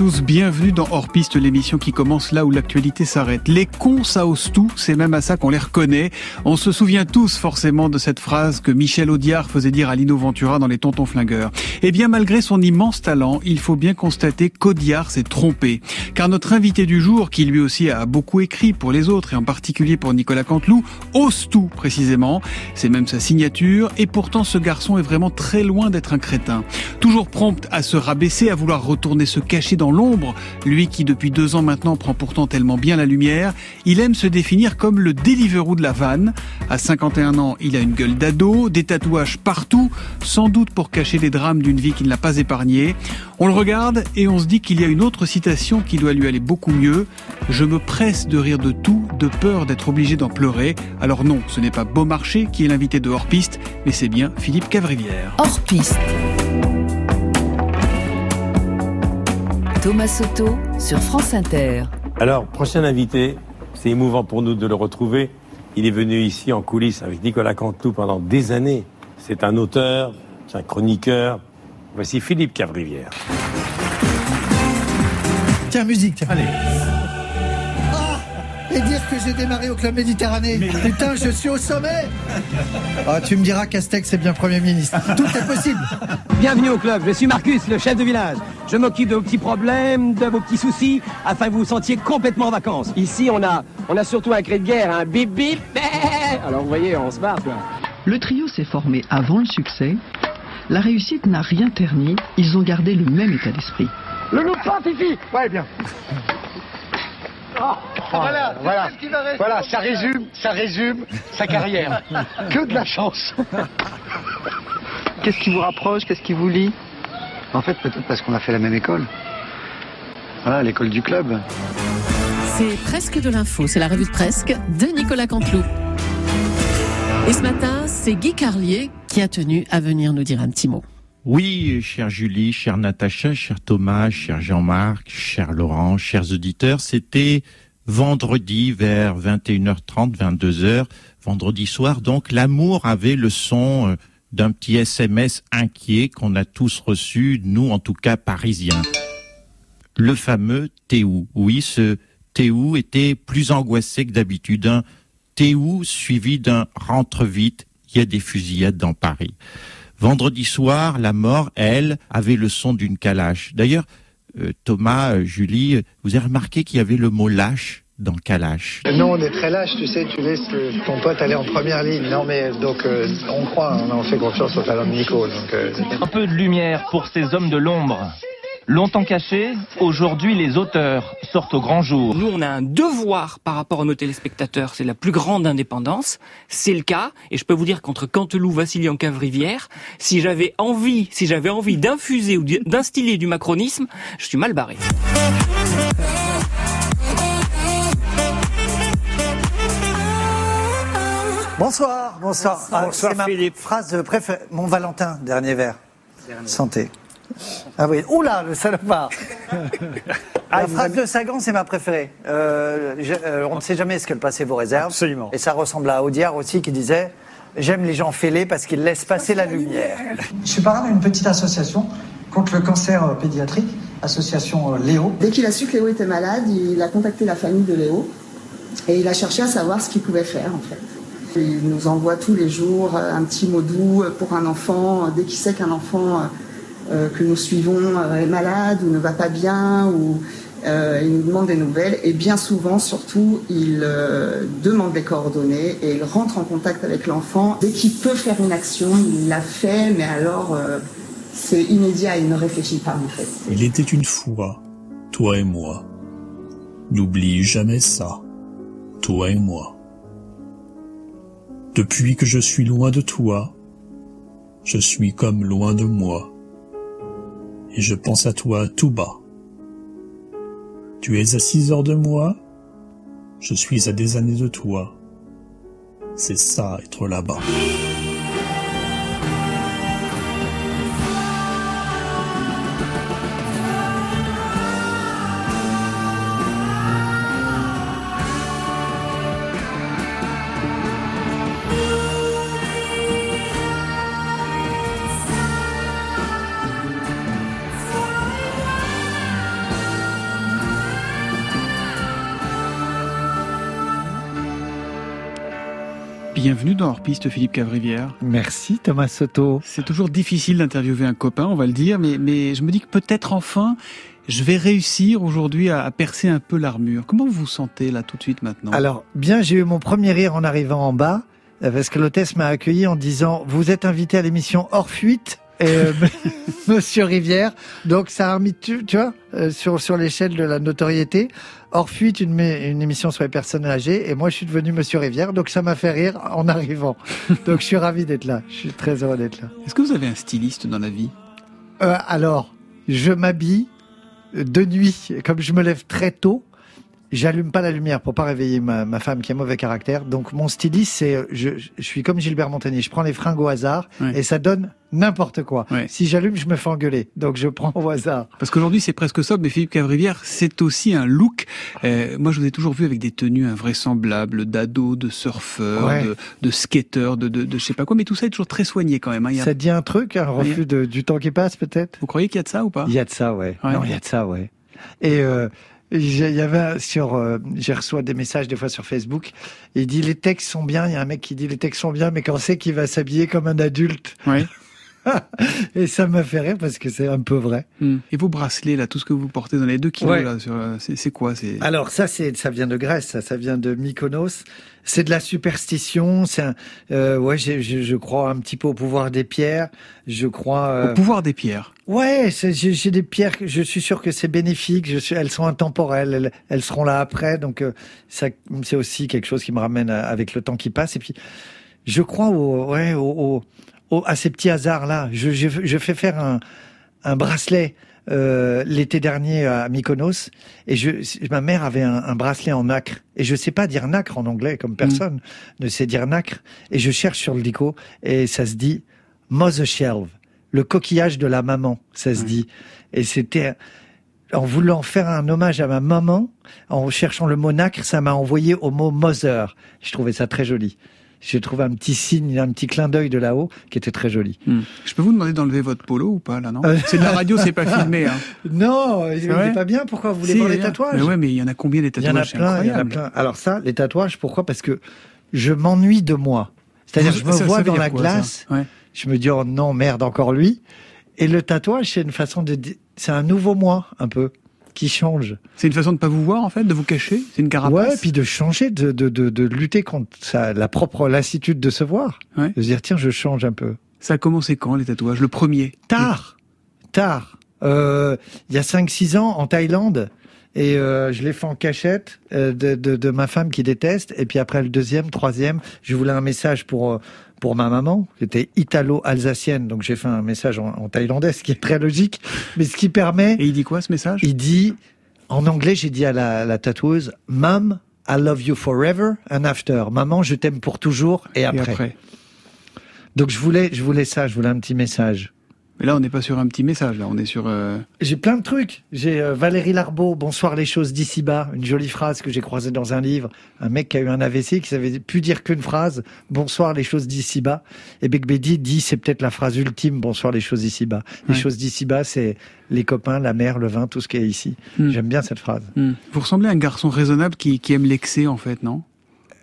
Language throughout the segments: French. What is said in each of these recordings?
Tous, bienvenue dans Hors Piste, l'émission qui commence là où l'actualité s'arrête. Les cons, ça ose tout, c'est même à ça qu'on les reconnaît. On se souvient tous forcément de cette phrase que Michel Audiard faisait dire à Lino Ventura dans Les Tontons Flingueurs. Eh bien, malgré son immense talent, il faut bien constater qu'Audiard s'est trompé. Car notre invité du jour, qui lui aussi a beaucoup écrit pour les autres, et en particulier pour Nicolas Canteloup, ose tout précisément. C'est même sa signature, et pourtant ce garçon est vraiment très loin d'être un crétin. Toujours prompt à se rabaisser, à vouloir retourner se caché dans l'ombre, lui qui depuis deux ans maintenant prend pourtant tellement bien la lumière, il aime se définir comme le Deliveroo de la vanne. À 51 ans, il a une gueule d'ado, des tatouages partout, sans doute pour cacher les drames d'une vie qui ne l'a pas épargné. On le regarde et on se dit qu'il y a une autre citation qui doit lui aller beaucoup mieux. Je me presse de rire de tout, de peur d'être obligé d'en pleurer. Alors non, ce n'est pas Beaumarchais qui est l'invité de Hors Piste, mais c'est bien Philippe Cavrivière. Hors Piste. Thomas Soto sur France Inter. Alors, prochain invité, c'est émouvant pour nous de le retrouver. Il est venu ici en coulisses avec Nicolas Canteloup pendant des années. C'est un auteur, c'est un chroniqueur. Voici Philippe Cavrivière. Tiens, musique, tiens. Allez et dire que j'ai démarré au Club Méditerranée. Putain, je suis au sommet ah, Tu me diras, Castex est bien Premier ministre. Tout est possible Bienvenue au club, je suis Marcus, le chef de village. Je m'occupe de vos petits problèmes, de vos petits soucis, afin que vous vous sentiez complètement en vacances. Ici, on a, on a surtout un cri de guerre, un bip bip. Alors vous voyez, on se barre quoi. Le trio s'est formé avant le succès. La réussite n'a rien terni, ils ont gardé le même état d'esprit. Le loup Fifi Ouais, bien. Oh, voilà, voilà, ça résume, ça résume sa carrière. que de la chance. Qu'est-ce qui vous rapproche Qu'est-ce qui vous lie En fait, peut-être parce qu'on a fait la même école. Voilà, l'école du club. C'est presque de l'info, c'est la revue de presque de Nicolas Canteloup. Et ce matin, c'est Guy Carlier qui a tenu à venir nous dire un petit mot. Oui, chère Julie, chère Natacha, cher Thomas, cher Jean-Marc, cher Laurent, chers auditeurs, c'était vendredi vers 21h30, 22h, vendredi soir. Donc l'amour avait le son euh, d'un petit SMS inquiet qu'on a tous reçu, nous en tout cas parisiens. Le fameux Théou. Oui, ce Théou était plus angoissé que d'habitude. Un Théou suivi d'un rentre vite, il y a des fusillades dans Paris. Vendredi soir, la mort, elle, avait le son d'une calache. D'ailleurs, euh, Thomas, euh, Julie, vous avez remarqué qu'il y avait le mot lâche dans Kalash Non, on est très lâche, tu sais, tu laisses ton pote aller en première ligne. Non, mais donc, euh, on croit, on fait confiance au talent de Nico. Un peu de lumière pour ces hommes de l'ombre. Longtemps cachés, aujourd'hui les auteurs sortent au grand jour. Nous, on a un devoir par rapport à nos téléspectateurs, c'est la plus grande indépendance. C'est le cas, et je peux vous dire qu'entre Canteloup, Vassilian, Cavrivière, si j'avais envie, si j'avais envie d'infuser ou d'instiller du macronisme, je suis mal barré. Bonsoir, bonsoir. Ah, bonsoir, ma Philippe. phrase préférée. Mon Valentin, dernier verre. Santé. Ah oui, oula, le salopard. La phrase de Sagan, c'est ma préférée. Euh, je- euh, on ne sait jamais ce que le passé vous réserve. Absolument. Et ça ressemble à Audiard aussi qui disait J'aime les gens fêlés parce qu'ils laissent passer la lumière. Je suis parrain d'une petite association contre le cancer euh, pédiatrique, association euh, Léo. Dès qu'il a su que Léo était malade, il a contacté la famille de Léo et il a cherché à savoir ce qu'il pouvait faire en fait. Il nous envoie tous les jours euh, un petit mot doux pour un enfant. Dès qu'il sait qu'un enfant euh, que nous suivons euh, est malade ou ne va pas bien, ou euh, il nous demande des nouvelles. Et bien souvent, surtout, il euh, demande des coordonnées et il rentre en contact avec l'enfant. Dès qu'il peut faire une action, il la fait, mais alors euh, c'est immédiat, il ne réfléchit pas en fait. Il était une fois, toi et moi. N'oublie jamais ça, toi et moi. Depuis que je suis loin de toi, je suis comme loin de moi. Et je pense à toi tout bas. Tu es à six heures de moi, je suis à des années de toi. C'est ça être là-bas. Bienvenue dans Hors Piste, Philippe Cavrivière. Merci Thomas Soto. C'est toujours difficile d'interviewer un copain, on va le dire, mais, mais je me dis que peut-être enfin, je vais réussir aujourd'hui à, percer un peu l'armure. Comment vous vous sentez là tout de suite maintenant? Alors, bien, j'ai eu mon premier rire en arrivant en bas, euh, parce que l'hôtesse m'a accueilli en disant, vous êtes invité à l'émission Hors Fuite euh, Monsieur Rivière. Donc ça a remis, tu, tu vois, euh, sur sur l'échelle de la notoriété. Hors fuite, une, émission sur les personnes âgées, et moi je suis devenu Monsieur Rivière, donc ça m'a fait rire en arrivant. donc je suis ravi d'être là. Je suis très heureux d'être là. Est-ce que vous avez un styliste dans la vie? Euh, alors, je m'habille de nuit, comme je me lève très tôt. J'allume pas la lumière pour pas réveiller ma, ma femme qui a mauvais caractère. Donc mon styliste, c'est je, je suis comme Gilbert Montagnier, je prends les fringues au hasard et ça donne n'importe quoi. Si j'allume, je me fais engueuler. Donc je prends au hasard. Parce qu'aujourd'hui c'est presque sobre, mais Philippe Cavrivière, c'est aussi un look. Euh, moi je vous ai toujours vu avec des tenues invraisemblables, d'ado, de surfeur, Ouais. de, de skater, de, de, de je sais pas quoi, mais tout ça est toujours très soigné quand même. hein. Il y a- Ça dit un truc, un refus de, du temps qui passe peut-être? Vous croyez qu'il y a de ça ou pas? Il y a de ça, ouais. Ouais. Non, il y a de ça, ouais. Et euh, j'ai- il y avait sur, euh, j'ai reçu des messages des fois sur Facebook. Il dit les textes sont bien. Il y a un mec qui dit les textes sont bien, mais quand c'est qu'il va s'habiller comme un adulte. Et ça m'a fait rire parce que c'est un peu vrai. Hmm. Et vos bracelets là, tout ce que vous portez dans les deux kilos Ouais. là, euh, c'est quoi C'est? Alors ça, c'est ça vient de Grèce, ça, ça vient de Mykonos. C'est de la superstition. C'est un, euh, ouais, je, je crois un petit peu au pouvoir des pierres. Je crois euh, au pouvoir des pierres. Ouais, j'ai des pierres. Je suis sûr que c'est bénéfique. Je suis, elles sont intemporelles. Elles, elles seront là après. Donc euh, ça, c'est aussi quelque chose qui me ramène à- avec le temps qui passe. Et puis, je crois au, ouais, au, au- au- à ces petits hasards là. Je, je, je fais faire un, un bracelet. euh, l'été dernier à Mykonos et je ma mère avait un, un bracelet en nacre. Et je sais pas dire nacre en anglais comme personne ne sait dire nacre. Et je cherche sur le dico et ça se dit mother shelf le coquillage de la maman ça se dit. Et c'était en voulant faire un hommage à ma maman en cherchant le mot nacre ça m'a envoyé au mot mother. Je trouvais ça très joli j'ai trouvé un petit signe un petit clin d'œil de là-haut qui était très joli Hmm. Je peux vous demander d'enlever votre polo ou pas là non Euh. C'est de la radio, c'est pas filmé. Hein. non il C'est pas bien pourquoi vous voulez Si, voir les tatouages Mais ouais, mais il y en a combien des Il y en a tatouages plein, il y en a incroyable. plein. Alors ça, les tatouages, pourquoi? Parce que je m'ennuie de moi. C'est-à-dire, je me ça- vois dans la quoi, glace, Ouais. je me dis, oh non, merde, encore lui. Et le tatouage, c'est une façon de... C'est un nouveau moi, un peu, qui change. C'est une façon de pas vous voir en fait, de vous cacher? C'est une carapace? Ouais, puis de changer, de, de, de, de lutter contre sa, la propre lassitude de se voir. Ouais. De se dire, tiens, je change un peu. Ça a commencé quand les tatouages? Le premier? Tard, tard. Euh, il y a 5-6 ans, en Thaïlande, et euh, je l'ai fait en cachette euh, de, de, de ma femme qui déteste. Et puis après le deuxième, troisième, je voulais un message pour pour ma maman, qui était italo-alsacienne. Donc j'ai fait un message en, en thaïlandais, ce qui est très logique, mais ce qui permet. Et il dit quoi ce message? Il dit, en anglais, j'ai dit à la, la tatoueuse, Mom, I love you forever and after. Maman, je t'aime pour toujours et après. après. Donc je voulais, je voulais ça, je voulais un petit message. Mais là, on n'est pas sur un petit message. Là, on est sur. euh, J'ai plein de trucs. J'ai euh, Valérie Larbeau, Bonsoir les choses d'ici bas, une jolie phrase que j'ai croisée dans un livre. Un mec qui a eu un AVC qui savait plus dire qu'une phrase, Bonsoir les choses d'ici bas. Et Begbedi dit c'est peut-être la phrase ultime, Bonsoir les choses d'ici bas. Les Ouais. choses d'ici bas, c'est les copains, la mer, le vin, tout ce qui est ici. Hmm. J'aime bien cette phrase. hmm. Vous ressemblez à un garçon raisonnable qui, qui aime l'excès en fait, non?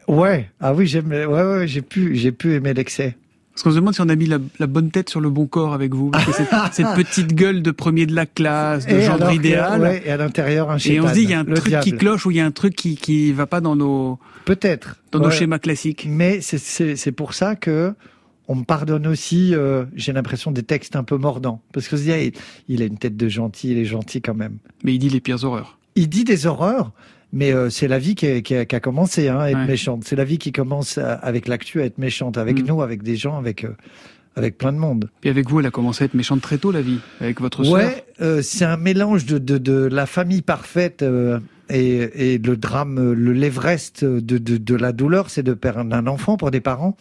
Ouais, ah oui, j'aime. Ouais, ouais, j'ai pu, j'ai pu aimer l'excès. Parce qu'on se demande si on a mis la, la bonne tête sur le bon corps avec vous. Parce que cette, cette petite gueule de premier de la classe, de Et que- idéal. ouais, et à l'intérieur un Et on se dit, il y a un truc qui cloche ou il y a un truc qui, qui va pas dans nos, Peut-être. dans nos schémas classiques. Mais c'est- pour ça que on me pardonne aussi, euh, j'ai l'impression, des textes un peu mordants. Parce que se dit, il a une tête de gentil, il est gentil quand même. Mais il dit les pires horreurs. Il dit des horreurs, mais euh, c'est la vie qui a, qui a- qui a commencé hein, à être Ouais. méchante. C'est la vie qui commence à- avec l'actu à être méchante, avec Mm. nous, avec des gens, avec, euh, avec plein de monde. Et avec vous, elle a commencé à être méchante très tôt, la vie, avec votre sœur. Ouais, euh, c'est un mélange de, de, de la famille parfaite et, et le drame, le l'Everest de, de, de la douleur, c'est de perdre un enfant pour des parents.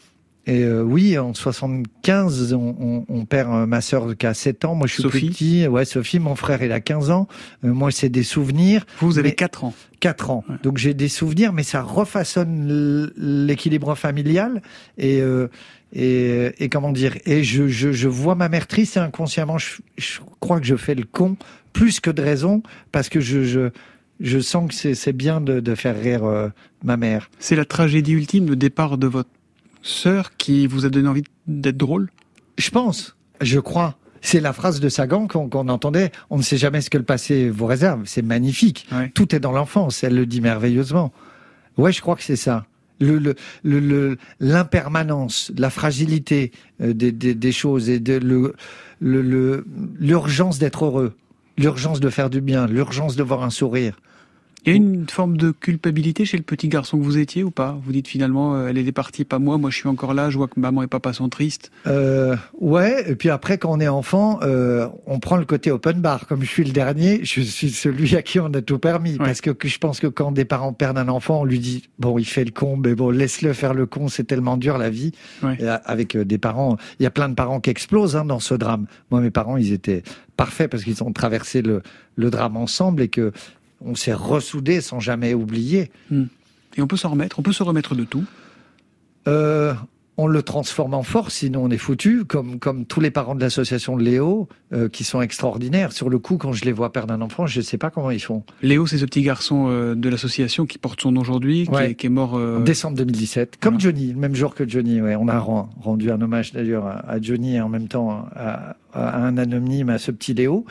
Et euh, oui, en 75, on, on, on perd euh, ma sœur qui a 7 ans. Moi, je suis Sophie? plus petit. Ouais, Sophie, mon frère, il a 15 ans. Euh, moi, c'est des souvenirs. Vous, vous avez Mais- 4 ans. 4 ans. Donc j'ai des souvenirs, mais ça refaçonne l'équilibre familial et euh, et, et comment dire? Et je, je, je vois ma mère triste et inconsciemment, je, je crois que je fais le con plus que de raison parce que je je, je sens que c'est c'est bien de, de faire rire euh, ma mère. C'est la tragédie ultime, le départ de votre sœur qui vous a donné envie d'être drôle? Je pense, je crois. C'est la phrase de Sagan qu'on entendait. On ne sait jamais ce que le passé vous réserve. C'est magnifique. Tout est dans l'enfance. Elle le dit merveilleusement. Ouais, je crois que c'est ça. L'impermanence, le, la fragilité euh, des, des, des, choses et de l'urgence d'être heureux, l'urgence de faire du bien, l'urgence de voir un sourire. Il y a une forme de culpabilité chez le petit garçon que vous étiez ou pas? Vous dites finalement, euh, elle est partie, pas moi, moi je suis encore là, je vois que maman et papa sont tristes. Euh, ouais, et puis après quand on est enfant, euh, on prend le côté open bar. Comme je suis le dernier, je suis celui à qui on a tout permis. Parce que, je pense que quand des parents perdent un enfant, on lui dit, bon, il fait le con, mais bon, laisse-le faire le con, c'est tellement dur la vie. avec des parents, il y a plein de parents qui explosent hein, dans ce drame. Moi, mes parents, ils étaient parfaits parce qu'ils ont traversé le, le drame ensemble et que on s'est ressoudé sans jamais oublier. Hmm. Et on peut s'en remettre, on peut se remettre de tout. Euh, on le transforme en force, sinon on est foutu, comme, comme tous les parents de l'association de Léo, euh, qui sont extraordinaires. Sur le coup, quand je les vois perdre un enfant, je ne sais pas comment ils font. Léo, c'est ce petit garçon euh, de l'association qui porte son nom aujourd'hui, qui, est mort... En décembre 2017, comme Johnny, le même jour que Johnny. Ouais. On a rendu un hommage d'ailleurs à, Johnny et en même temps à, à un anonyme, à ce petit Léo.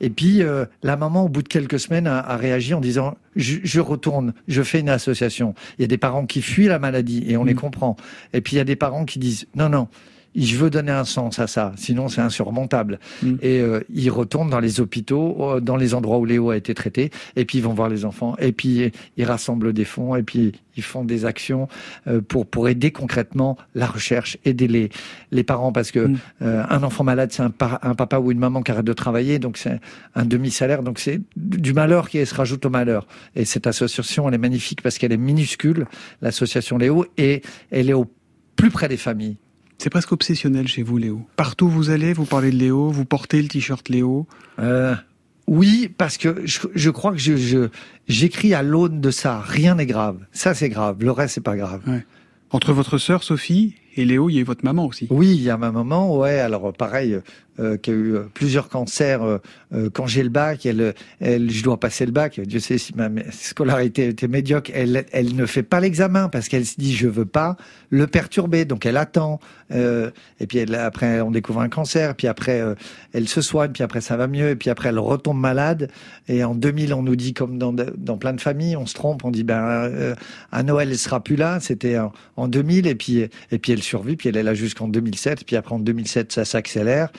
Et puis euh, la maman, au bout de quelques semaines, a, réagi en disant je, je, retourne, je fais une association. Il y a des parents qui fuient la maladie et on les mm. comprend. Et puis il y a des parents qui disent non non, je veux donner un sens à ça, sinon c'est insurmontable. Mm. Et euh, ils retournent dans les hôpitaux, euh, dans les endroits où Léo a été traité, et puis ils vont voir les enfants, et puis ils rassemblent des fonds, et puis ils font des actions euh, pour pour aider concrètement la recherche, aider les les parents, parce que mm. un enfant malade c'est un, un, papa ou une maman qui arrête de travailler, donc c'est un demi-salaire, donc c'est du malheur qui se rajoute au malheur. Et cette association, elle est magnifique parce qu'elle est minuscule, l'association Léo, et elle est au plus près des familles. C'est presque obsessionnel chez vous, Léo. Partout où vous allez, vous parlez de Léo, vous portez le t-shirt Léo. Euh, oui, parce que je, crois que je, j'écris à l'aune de ça. Rien n'est grave. Ça, c'est grave. Le reste, c'est pas grave. Entre votre sœur Sophie et Léo, il y a votre maman aussi. Oui, il y a ma maman, ouais. Alors pareil, euh, qui a eu euh, plusieurs cancers. Euh, euh, quand j'ai le bac, elle, elle, je dois passer le bac. Dieu sait si ma scolarité était médiocre. Elle, elle ne fait pas l'examen parce qu'elle se dit je veux pas le perturber. Donc elle attend. Et puis après, on découvre un cancer. Puis après, elle se soigne. Puis après, ça va mieux. Et puis après, elle retombe malade. Et en 2000, on nous dit comme dans, plein de familles, on se trompe. On dit ben à Noël, elle sera plus là. C'était en, en 2000. Et puis et puis elle survit. Puis elle est là jusqu'en 2007. Puis après en 2007, ça s'accélère.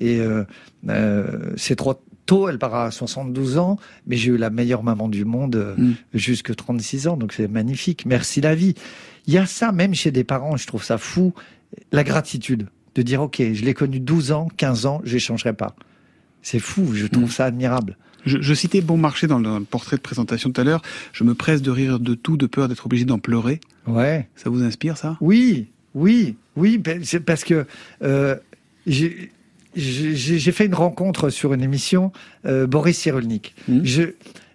Et euh, euh, c'est trop tôt, elle part à 72 ans, mais j'ai eu la meilleure maman du monde euh, mm. jusque 36 ans, donc c'est magnifique. Merci la vie. Il y a ça même chez des parents, je trouve ça fou, la gratitude. De dire, OK, je l'ai connu 12 ans, 15 ans, je n'échangerai pas. C'est fou, je trouve mm. ça admirable. Je, je, citais Bon Marché dans le portrait de présentation tout à l'heure. Je me presse de rire de tout, de peur d'être obligé d'en pleurer. Ouais. Ça vous inspire, ça? Oui, oui, oui. C'est parce que euh, j'ai fait une rencontre sur une émission, euh, Boris Cyrulnik. Mmh. Je,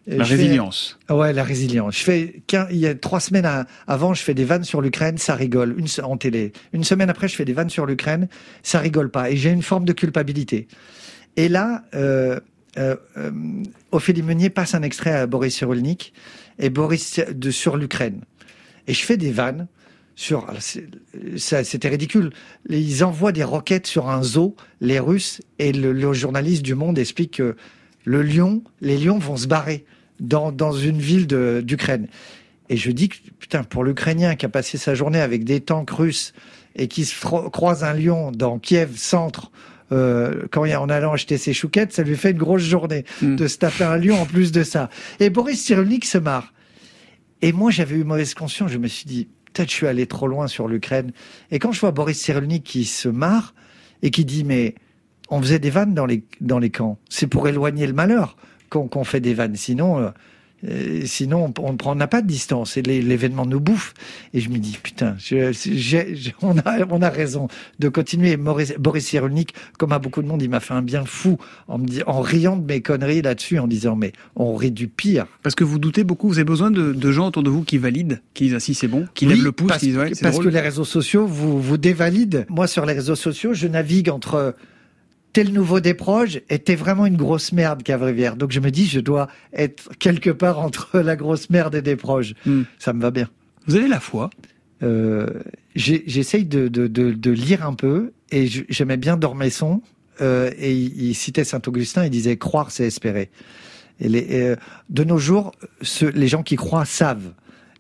la résilience. ouais, la résilience. Je fais il y a trois semaines avant, je fais des vannes sur l'Ukraine, ça rigole une, en télé. Une semaine après, je fais des vannes sur l'Ukraine, ça rigole pas. Et j'ai une forme de culpabilité. Et là, euh, euh, euh, Ophélie Meunier passe un extrait à Boris Cyrulnik et Boris de sur l'Ukraine. Et je fais des vannes sur, c'était ridicule. Ils envoient des roquettes sur un zoo, les Russes, et le, journaliste du Monde explique que le lion, les lions vont se barrer dans, dans une ville d'Ukraine. Et je dis que, putain, pour l'Ukrainien qui a passé sa journée avec des tanks russes et qui se croise un lion dans Kiev centre, euh, quand il en allant acheter ses chouquettes, ça lui fait une grosse journée hmm. de se taper un lion en plus de ça. Et Boris Cyrulnik se marre. Et moi, j'avais eu mauvaise conscience. Je me suis dit, peut-être je suis allé trop loin sur l'Ukraine. Et quand je vois Boris Cyrulnik qui se marre et qui dit mais on faisait des vannes dans les dans les camps, c'est pour éloigner le malheur qu'on fait des vannes. Sinon, euh, euh, sinon, on n'a pas de distance et l'événement nous bouffe. Et je me dis, putain, on, a, on a raison de continuer. Boris, Boris Cyrulnik, comme à beaucoup de monde, il m'a fait un bien fou en, me en riant de mes conneries là-dessus, en disant, mais on rit du pire. Parce que vous doutez beaucoup, vous avez besoin de, gens autour de vous qui valident, qui disent, ah si, c'est bon, qui lèvent le pouce, parce, qui disent, parce que les réseaux sociaux vous, vous dévalident. Moi, sur les réseaux sociaux, je navigue entre le nouveau des proches était vraiment une grosse merde, Cavrivière. Donc je me dis, je dois être quelque part entre la grosse merde et des proches. Hmm. Ça me va bien. Vous avez la foi? Euh, j'essaye de, de, de, de lire un peu et j'aimais bien Dormesson euh, et il, il citait Saint-Augustin, il disait croire c'est espérer. Et les, euh, de nos jours, les gens qui croient savent.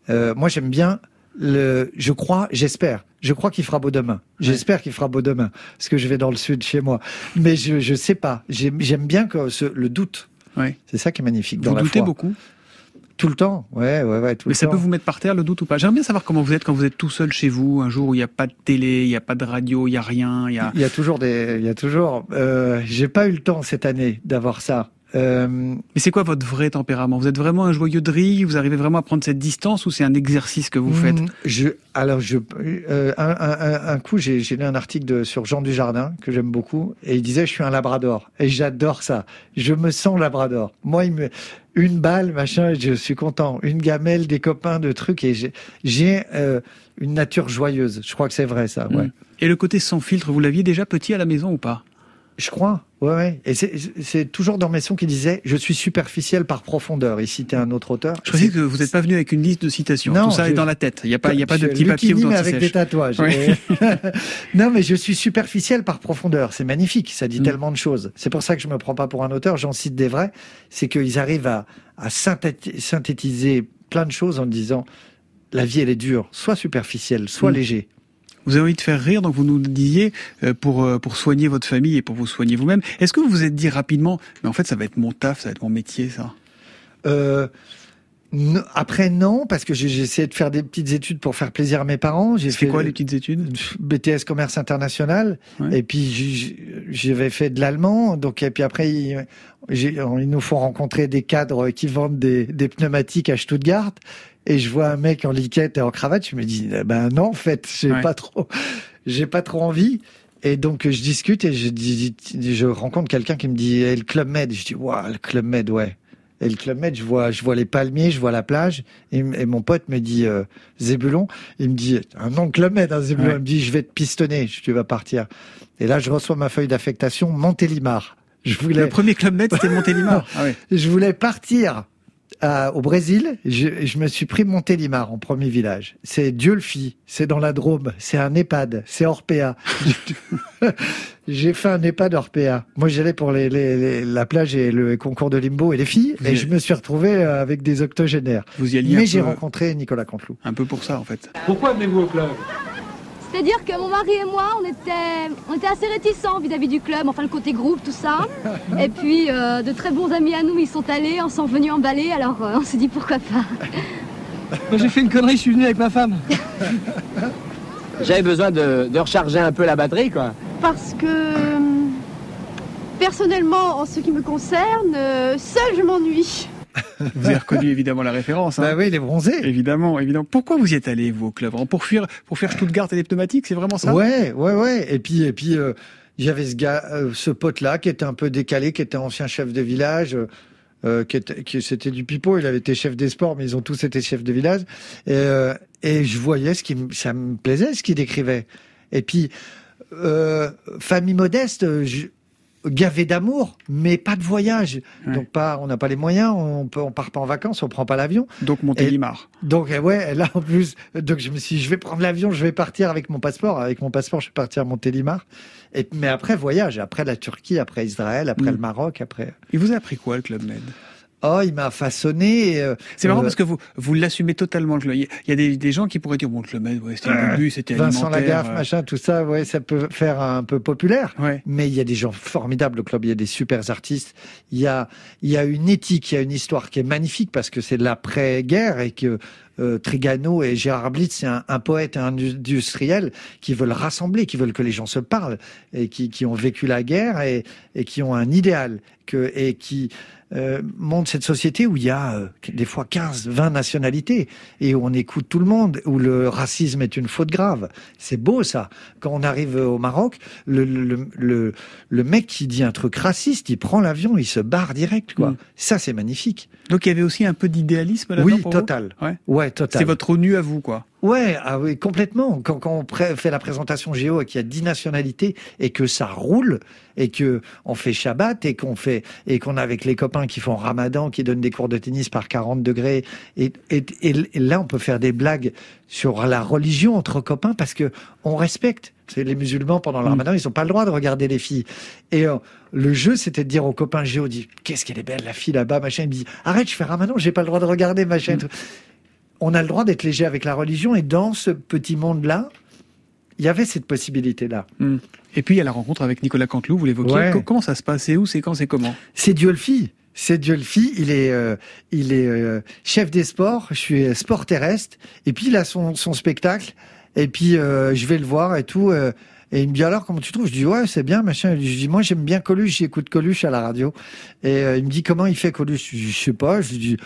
Euh, moi j'aime bien le je crois, j'espère. Je crois qu'il fera beau demain. J'espère qu'il fera beau demain parce que je vais dans le sud chez moi. Mais je je sais pas. J'aime bien que ce, le doute. Ouais. C'est ça qui est magnifique dans Vous la doutez foi. beaucoup? Tout le temps. Ouais ouais ouais. Tout Mais le ça temps. peut vous mettre par terre le doute ou pas? J'aimerais bien savoir comment vous êtes quand vous êtes tout seul chez vous, un jour où il n'y a pas de télé, il n'y a pas de radio, il n'y a rien. Il y a... Il y a toujours des, il y a toujours. Euh, J'ai pas eu le temps cette année d'avoir ça. Euh, Mais c'est quoi votre vrai tempérament? Vous êtes vraiment un joyeux de Vous arrivez vraiment à prendre cette distance ou c'est un exercice que vous faites? Mm, Je, alors, je, euh, un, un- un- coup, j'ai j'ai lu un article de, sur Jean Dujardin que j'aime beaucoup, et il disait je suis un Labrador, et j'adore ça. Je me sens Labrador. Moi, il me, une balle, machin, je suis content. Une gamelle, des copains, de trucs, et j'ai- j'ai euh, une nature joyeuse. Je crois que c'est vrai ça. Ouais. Mm. Et le côté sans filtre, vous l'aviez déjà petit à la maison ou pas? Je crois, ouais, ouais. Et c'est- toujours Dormesson qui disait Je suis superficiel par profondeur. Il citait un autre auteur. Je croyais que vous n'êtes pas venu avec une liste de citations. Non, Tout ça je- est dans la tête. Il n'y a pas, il y a pas de petit papier ou avec des tatouages. Non, mais je suis superficiel par profondeur. C'est magnifique. Ça Mm. dit tellement de choses. C'est pour ça que je me prends pas pour un auteur. J'en cite des vrais. C'est qu'ils arrivent à, à synthéti- synthétiser plein de choses en disant la vie, elle est dure. Soit superficielle, soit Mm. léger. Vous avez envie de faire rire, donc vous nous disiez euh, pour euh, pour soigner votre famille et pour vous soigner vous-même. Est-ce que vous vous êtes dit rapidement, mais en fait ça va être mon taf, ça va être mon métier, ça? Euh, après, non, parce que j'ai essayé de faire des petites études pour faire plaisir à mes parents. J'ai fait quoi, les petites études? BTS commerce international. Et puis j'avais fait de l'allemand. Donc et puis après, ils, nous font rencontrer des cadres qui vendent des, des pneumatiques à Stuttgart. Et je vois un mec en liquette et en cravate. Je me dis, eh ben non, en fait, j'ai Ouais. pas trop, j'ai pas trop envie. Et donc je discute et je dis, je rencontre quelqu'un qui me dit, eh, le club Med. Je dis, waouh, le club Med, ouais. Et le club Med, je vois, je vois les palmiers, je vois la plage. Et, et mon pote me dit, euh, Zébulon, il me dit, un nom club Med, hein, Zébulon. Ouais. Il me dit, je vais te pistonner, tu vas partir. Et là, je reçois ma feuille d'affectation, Montélimar. Je voulais. Le premier club Med, c'était Montélimar. Ah. Je voulais partir à- au Brésil. Je, je me suis pris Montélimar en premier village. C'est Dieu le fit. C'est dans la Drôme. C'est un EHPAD. C'est Orpea. J'ai fait un EHPAD Orpea. Moi, j'allais pour les, les- les- la plage et le concours de limbo et les filles. Vous Et y- je me suis retrouvé euh, avec des octogénaires. Vous y alliez Mais j'ai peu- rencontré Nicolas Canteloup. Un peu pour ça en fait. Pourquoi venez-vous au club? C'est-à-dire que mon mari et moi, on était, on était assez réticents vis-à-vis du club, enfin le côté groupe, tout ça. Et puis, euh, de très bons amis à nous, ils sont allés, on s'en venus emballer, alors euh, on s'est dit pourquoi pas. Moi, j'ai fait une connerie, je suis venu avec ma femme. J'avais besoin de, de recharger un peu la batterie, quoi. Parce que, euh, personnellement, en ce qui me concerne, seul je m'ennuie. Vous avez reconnu évidemment la référence. Hein. Bah oui, les bronzés. Évidemment, évidemment. Pourquoi vous y êtes allé, vous, au club Pour fuir, pour faire Stuttgart et les pneumatiques, c'est vraiment ça? Ouais, ouais, ouais. Et puis, et puis, euh, j'avais ce gars, euh, ce pote-là, qui était un peu décalé, qui était ancien chef de village, euh, euh, qui était, qui c'était du pipeau. Il avait été chef des sports, mais ils ont tous été chefs de village. Et, euh, et je voyais ce qui, me- ça me plaisait, ce qu'il décrivait. Et puis, euh, famille modeste. je- gavé d'amour, mais pas de voyage. Donc pas, on n'a pas les moyens, on peut, on part pas en vacances, on prend pas l'avion. Donc Montélimar. Et- Donc eh ouais, là en plus, donc je me suis, dit, je vais prendre l'avion, je vais partir avec mon passeport. Avec mon passeport, je vais partir à Montélimar. Et mais après voyage, après la Turquie, après Israël, après Mm. le Maroc, après. Il vous a appris quoi, le club Med? Oh, il m'a façonné. euh, C'est marrant euh, parce que vous, vous l'assumez totalement. Il y a- des, des gens qui pourraient dire, bon, le club Med, ouais, c'était le début, c'était Vincent. Lagaffe, euh, machin, tout ça, ouais, ça peut faire un peu populaire. Ouais. Mais il y a des gens formidables au club, il y a des super artistes. Il y a, il y a une éthique, il y a une histoire qui est magnifique parce que c'est de l'après-guerre et que euh, Trigano et Gérard Blitz, c'est un, un poète et un industriel qui veulent rassembler, qui veulent que les gens se parlent et qui, qui ont vécu la guerre et, et qui ont un idéal et qui euh, montrent cette société où il y a euh, des fois 15, 20 nationalités et où on écoute tout le monde, où le racisme est une faute grave. C'est beau ça. Quand on arrive au Maroc, le, le, le, le mec qui dit un truc raciste, il prend l'avion, il se barre direct. quoi. Ça, c'est magnifique. Donc il y avait aussi un peu d'idéalisme là-dedans Oui, pour total. Ouais, Ouais, total. C'est votre ONU à vous, quoi. Ouais, ah oui, complètement. Quand, quand on fait la présentation Géo et qu'il y a 10 nationalités et que ça roule et que on fait Shabbat et qu'on fait et qu'on a avec les copains qui font Ramadan, qui donnent des cours de tennis par 40 degrés et, et, et, et là on peut faire des blagues sur la religion entre copains parce que on respecte. C'est les musulmans pendant le Ramadan, ils n'ont pas le droit de regarder les filles. Et euh, le jeu, c'était de dire aux copains Géo, dit qu'est-ce qu'elle est belle la fille là-bas, machin. Il me dit arrête, je fais Ramadan, j'ai pas le droit de regarder, machin. tout. On a le droit d'être léger avec la religion et dans ce petit monde-là, il y avait cette possibilité-là. Hmm. Et puis il y a la rencontre avec Nicolas Canteloup, vous l'évoquiez. Ouais. Co- Comment ça se passe? C'est où? C'est quand? C'est comment? C'est Diolfi. C'est Diolfi. Il est, euh, il est euh, chef des sports. Je suis sport terrestre. Et puis il a son, son spectacle. Et puis euh, je vais le voir et tout. et il me dit alors comment tu trouves? Je dis ouais c'est bien machin. Je dis moi j'aime bien Coluche. J'écoute Coluche à la radio. Et euh, il me dit comment il fait Coluche? Je dis je sais pas. Je dis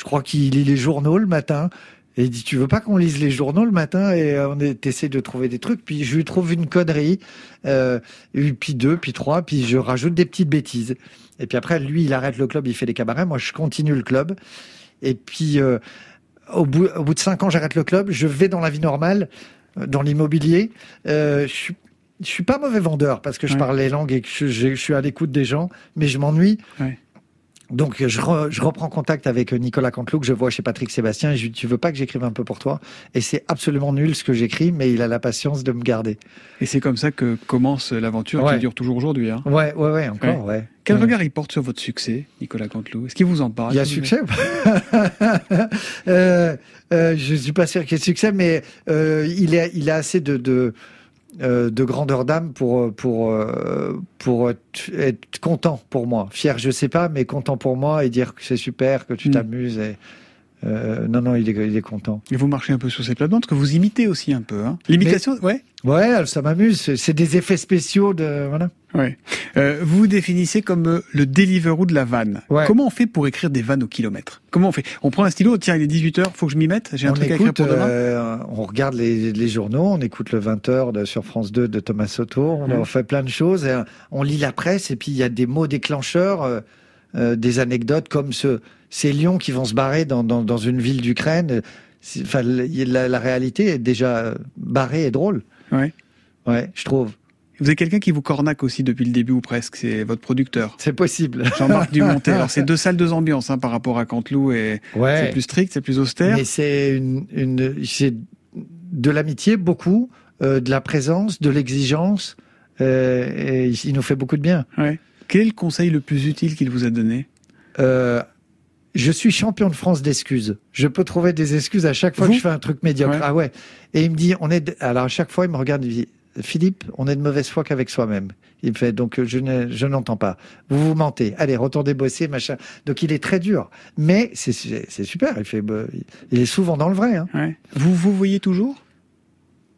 je crois qu'il lit les journaux le matin. Et il dit, tu veux pas qu'on lise les journaux le matin? Et on essaie de trouver des trucs. Puis je lui trouve une connerie, euh, puis deux, puis trois, puis je rajoute des petites bêtises. Et puis après, lui, il arrête le club, il fait des cabarets. Moi, je continue le club. Et puis, euh, au, bout, au bout de cinq ans, j'arrête le club. Je vais dans la vie normale, euh, dans l'immobilier. Euh, je suis je suis pas mauvais vendeur parce que je Ouais. parle les langues et que je, je- je suis à l'écoute des gens, mais je m'ennuie. Ouais. Donc je, re- je reprends contact avec Nicolas Canteloup que je vois chez Patrick Sébastien et je lui dis tu veux pas que j'écrive un peu pour toi? Et c'est absolument nul ce que j'écris, mais il a la patience de me garder. Et c'est comme ça que commence l'aventure Ouais. qui dure toujours aujourd'hui. Hein. Ouais, ouais, ouais, encore, ouais. Quel Ouais. regard il porte sur votre succès, Nicolas Canteloup? Est-ce qu'il vous en parle? Il y a succès euh, euh, Je suis pas sûr qu'il y ait succès, mais euh, il, il a assez de, de, euh, de grandeur d'âme pour, pour, euh, pour être, être content pour moi. Fier, je sais pas, mais content pour moi et dire que c'est super, que tu Mm. t'amuses. Et, euh, non, non, il est, il est content. Et vous marchez un peu sur ces plates-bandes, parce que vous imitez aussi un peu. Hein. L'imitation, ouais Ouais, ça m'amuse. C'est- des effets spéciaux de. Voilà. Ouais. Euh, vous vous définissez comme euh, le Deliveroo de la vanne. Ouais. Comment on fait pour écrire des vannes au kilomètre? Comment on fait? On prend un stylo, tiens, il est 18h, faut que je m'y mette, j'ai un on truc à écrire pour demain euh, on regarde les, les journaux, on écoute le 20h de, sur France 2 de Thomas Soto, on, on fait plein de choses, euh, on lit la presse et puis il y a des mots déclencheurs, euh, des anecdotes comme ce, ces lions qui vont se barrer dans, dans, dans une ville d'Ukraine. Enfin, la, la réalité est déjà euh, barrée et drôle. Ouais. Ouais, je trouve. Vous avez quelqu'un qui vous cornaque aussi depuis le début ou presque, c'est votre producteur. C'est possible. Jean-Marc Dumontet. Alors c'est deux salles, deux ambiances hein, par rapport à Canteloup et Ouais. c'est plus strict, c'est plus austère. Mais c'est une, de l'amitié, beaucoup, euh, de la présence, de l'exigence. euh, et il nous fait beaucoup de bien. Ouais. Quel est le conseil le plus utile qu'il vous a donné Euh, je suis champion de France d'excuses. Je peux trouver des excuses à chaque fois Vous que je fais un truc médiocre. Ouais. Ah ouais. Et il me dit, on est. de- Alors à chaque fois, il me regarde, il me dit, Philippe, on est de mauvaise foi qu'avec soi-même. Il me fait, donc euh, je ne, je n'entends pas. Vous vous mentez. Allez, retournez bosser, machin. Donc il est très dur, mais c'est, super. Il fait, bah, il est souvent dans le vrai. Hein. Ouais. Vous vous voyez toujours?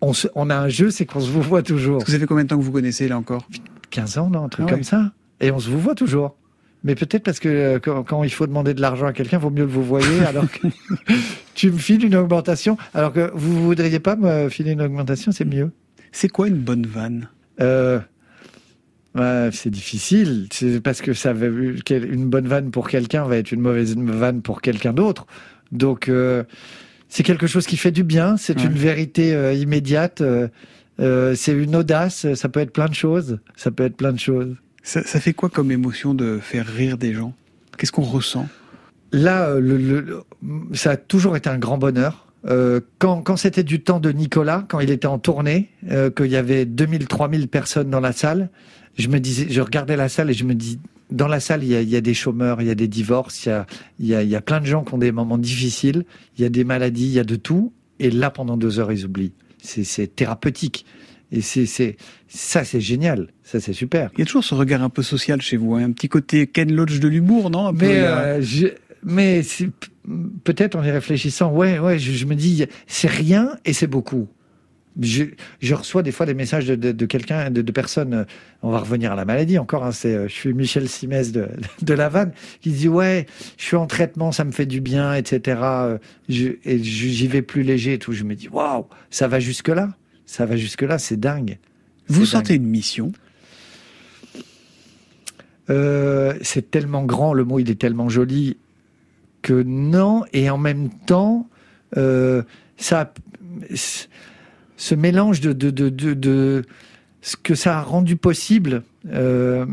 On, se- on a un jeu, c'est qu'on se vous voit toujours. Ça fait combien de temps que vous connaissez là encore? 15 ans, non, un truc Ah ouais. comme ça. Et on se vous voit toujours. Mais peut-être parce que euh, quand, quand il faut demander de l'argent à quelqu'un, vaut mieux le vous voyez, alors que tu me files une augmentation, alors que vous voudriez pas me filer une augmentation, c'est mieux. C'est quoi une bonne vanne? Euh, c'est difficile, c'est parce que ça va, une bonne vanne pour quelqu'un va être une mauvaise vanne pour quelqu'un d'autre. Donc euh, c'est quelque chose qui fait du bien, c'est Ouais. une vérité immédiate, c'est une audace, ça peut être plein de choses, ça peut être plein de choses. Ça, fait quoi comme émotion de faire rire des gens? Qu'est-ce qu'on ressent? Là, euh, ça a toujours été un grand bonheur. Euh, quand c'était du temps de Nicolas, quand il était en tournée, euh, qu'il y avait 2000, 3000 personnes dans la salle, je me disais, je regardais la salle et je me dis, dans la salle, il y a, des chômeurs, il y a des divorces, il y a, il y, a, plein de gens qui ont des moments difficiles, il y a des maladies, il y a de tout. Et là, pendant deux heures, ils oublient. C'est thérapeutique. Et c'est ça, c'est génial. Ça, c'est super. Il y a toujours ce regard un peu social chez vous, hein, un petit côté Ken Loach de l'humour, non Un peu, Mais, euh, euh, je- mais c'est- peut-être en y réfléchissant, ouais, ouais, je, je me dis, c'est rien et c'est beaucoup. Je, je reçois des fois des messages de, de, de quelqu'un, de, de personnes. euh, On va revenir à la maladie encore. Hein, c'est, je suis Michel Simès de, de la vanne qui dit ouais, je suis en traitement, ça me fait du bien, etc. Je, et j'y vais plus léger et tout. Je me dis waouh, ça va jusque là, ça va jusque là, c'est dingue. vous dingue. sentez une mission? Euh, c'est tellement grand, le mot il est tellement joli que non, et en même temps, euh, ça, ce mélange de, de, de, de, de ce que ça a rendu possible, euh,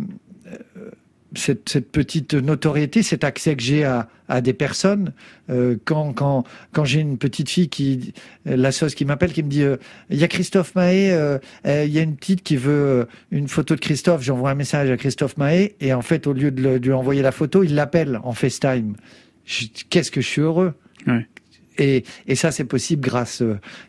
cette, cette, petite notoriété, cet accès que j'ai à, à, des personnes. Euh, quand quand, quand j'ai une petite fille qui, la sauce qui m'appelle, qui me dit, euh, il y a Christophe Mahé, euh, il y a une petite qui veut une photo de Christophe, j'envoie un message à Christophe Mahé, et en fait, au lieu de, de lui envoyer la photo, il l'appelle en FaceTime. Qu'est-ce que je suis heureux. Ouais. Et, et, ça, c'est possible grâce,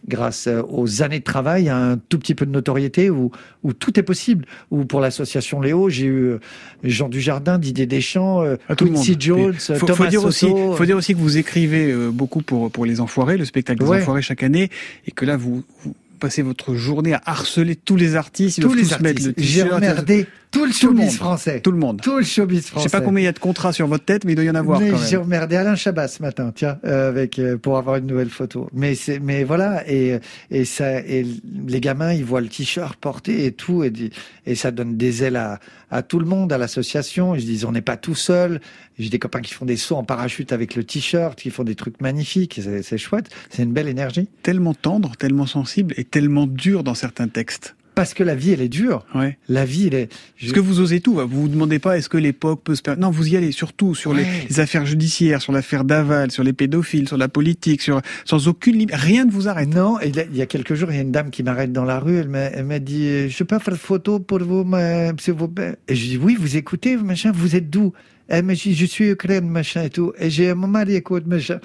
grâce aux années de travail, à un tout petit peu de notoriété où, où tout est possible. Ou pour l'association Léo, j'ai eu Jean Dujardin, Didier Deschamps, à tout Quincy Jones, faut, Thomas faut dire aussi, faut dire aussi que vous écrivez beaucoup pour pour les Enfoirés, le spectacle des Ouais. Enfoirés chaque année, et que là vous, vous passez votre journée à harceler tous les artistes, tous les artistes. J'ai emmerdé tout le Tout le showbiz français. Tout le monde. Tout le showbiz Je français. sais pas combien il y a de contrats sur votre tête, mais il doit y en avoir Mais j'ai emmerdé Alain Chabat ce matin, tiens, euh, avec euh, pour avoir une nouvelle photo. Mais c'est, mais voilà, et et ça, et les gamins, ils voient le t-shirt porté et tout, et, ça donne des ailes à à tout le monde, à l'association. Ils se disent, on n'est pas tout seul. J'ai des copains qui font des sauts en parachute avec le t-shirt, qui font des trucs magnifiques. c'est chouette. C'est une belle énergie. Tellement tendre, tellement sensible et tellement dur dans certains textes. Parce que la vie, elle est dure. Ouais. La vie, elle est. Est-ce que vous osez tout Vous vous demandez pas est-ce que l'époque peut se permettre Non, vous y allez surtout sur les, Ouais. les affaires judiciaires, sur l'affaire Daval, sur les pédophiles, sur la politique, sur sans aucune limite. Rien ne vous arrête. Non, et là, il y a quelques jours, il y a une dame qui m'arrête dans la rue. Elle m'a, elle m'a dit, euh, je peux faire photo pour vous, ma- s'il vous plaît? Et je dis, oui, vous écoutez, machin, vous êtes d'où Elle me dit, je suis Ukraine, machin et tout. Et j'ai mon mari écoute, machin.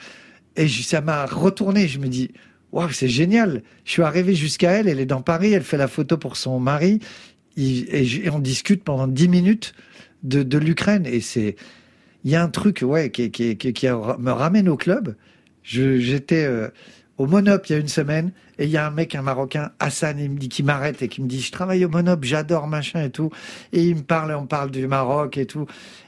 Et je- ça m'a retourné. Je me dis, waouh, c'est génial. Je suis arrivé jusqu'à elle. Elle est dans Paris. Elle fait la photo pour son mari. Et, on discute pendant dix minutes de, l'Ukraine. Et c'est, il y a un truc, ouais, qui, me ramène au club. J'étais euh, au Monop il y a une semaine et il y a un mec, un Marocain, Hassan, il me dit, qui m'arrête et qui me dit, je travaille au Monop, j'adore machin et tout. Et il me parle, on parle du Maroc et tout.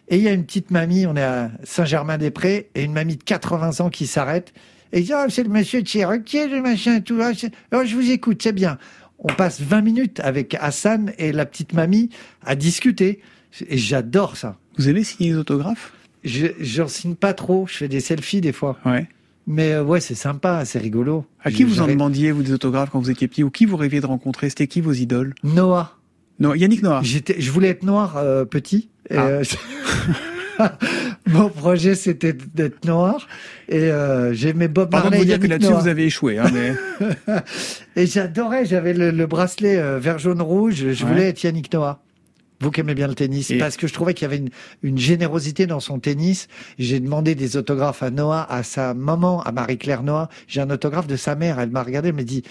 Et il y a une petite mamie, on est à Saint-Germain-des-Prés, et une mamie de 80 ans qui s'arrête et oh, c'est le monsieur de chez Ruquier, le machin tout. C'est- oh, je vous écoute, c'est bien. On passe 20 minutes avec Hassan et la petite mamie à discuter. Et j'adore ça. Vous aimez signer les autographes? Je, j'en signe pas trop. Je fais des selfies des fois. Ouais. Mais euh, ouais, c'est sympa, c'est rigolo. À qui Je- vous en demandiez, vous, des autographes quand vous étiez petit? Ou qui vous rêviez de rencontrer? C'était qui vos idoles? Noah. Non, Yannick Noah. J'étais, je voulais être noir euh, petit. Et, Ah. euh, mon projet c'était d'être noir. Et euh, j'aimais Bob Pardon de Marley. vous et dire que là-dessus, vous avez échoué. Hein, mais... Et j'adorais, j'avais le, le bracelet euh, vert jaune rouge. Je Ouais. voulais être Yannick Noah. Vous qui aimez bien le tennis, Et- parce que je trouvais qu'il y avait une, une générosité dans son tennis. J'ai demandé des autographes à Noah, à sa maman, à Marie-Claire Noah. J'ai un autographe de sa mère. Elle m'a regardé, elle m'a dit,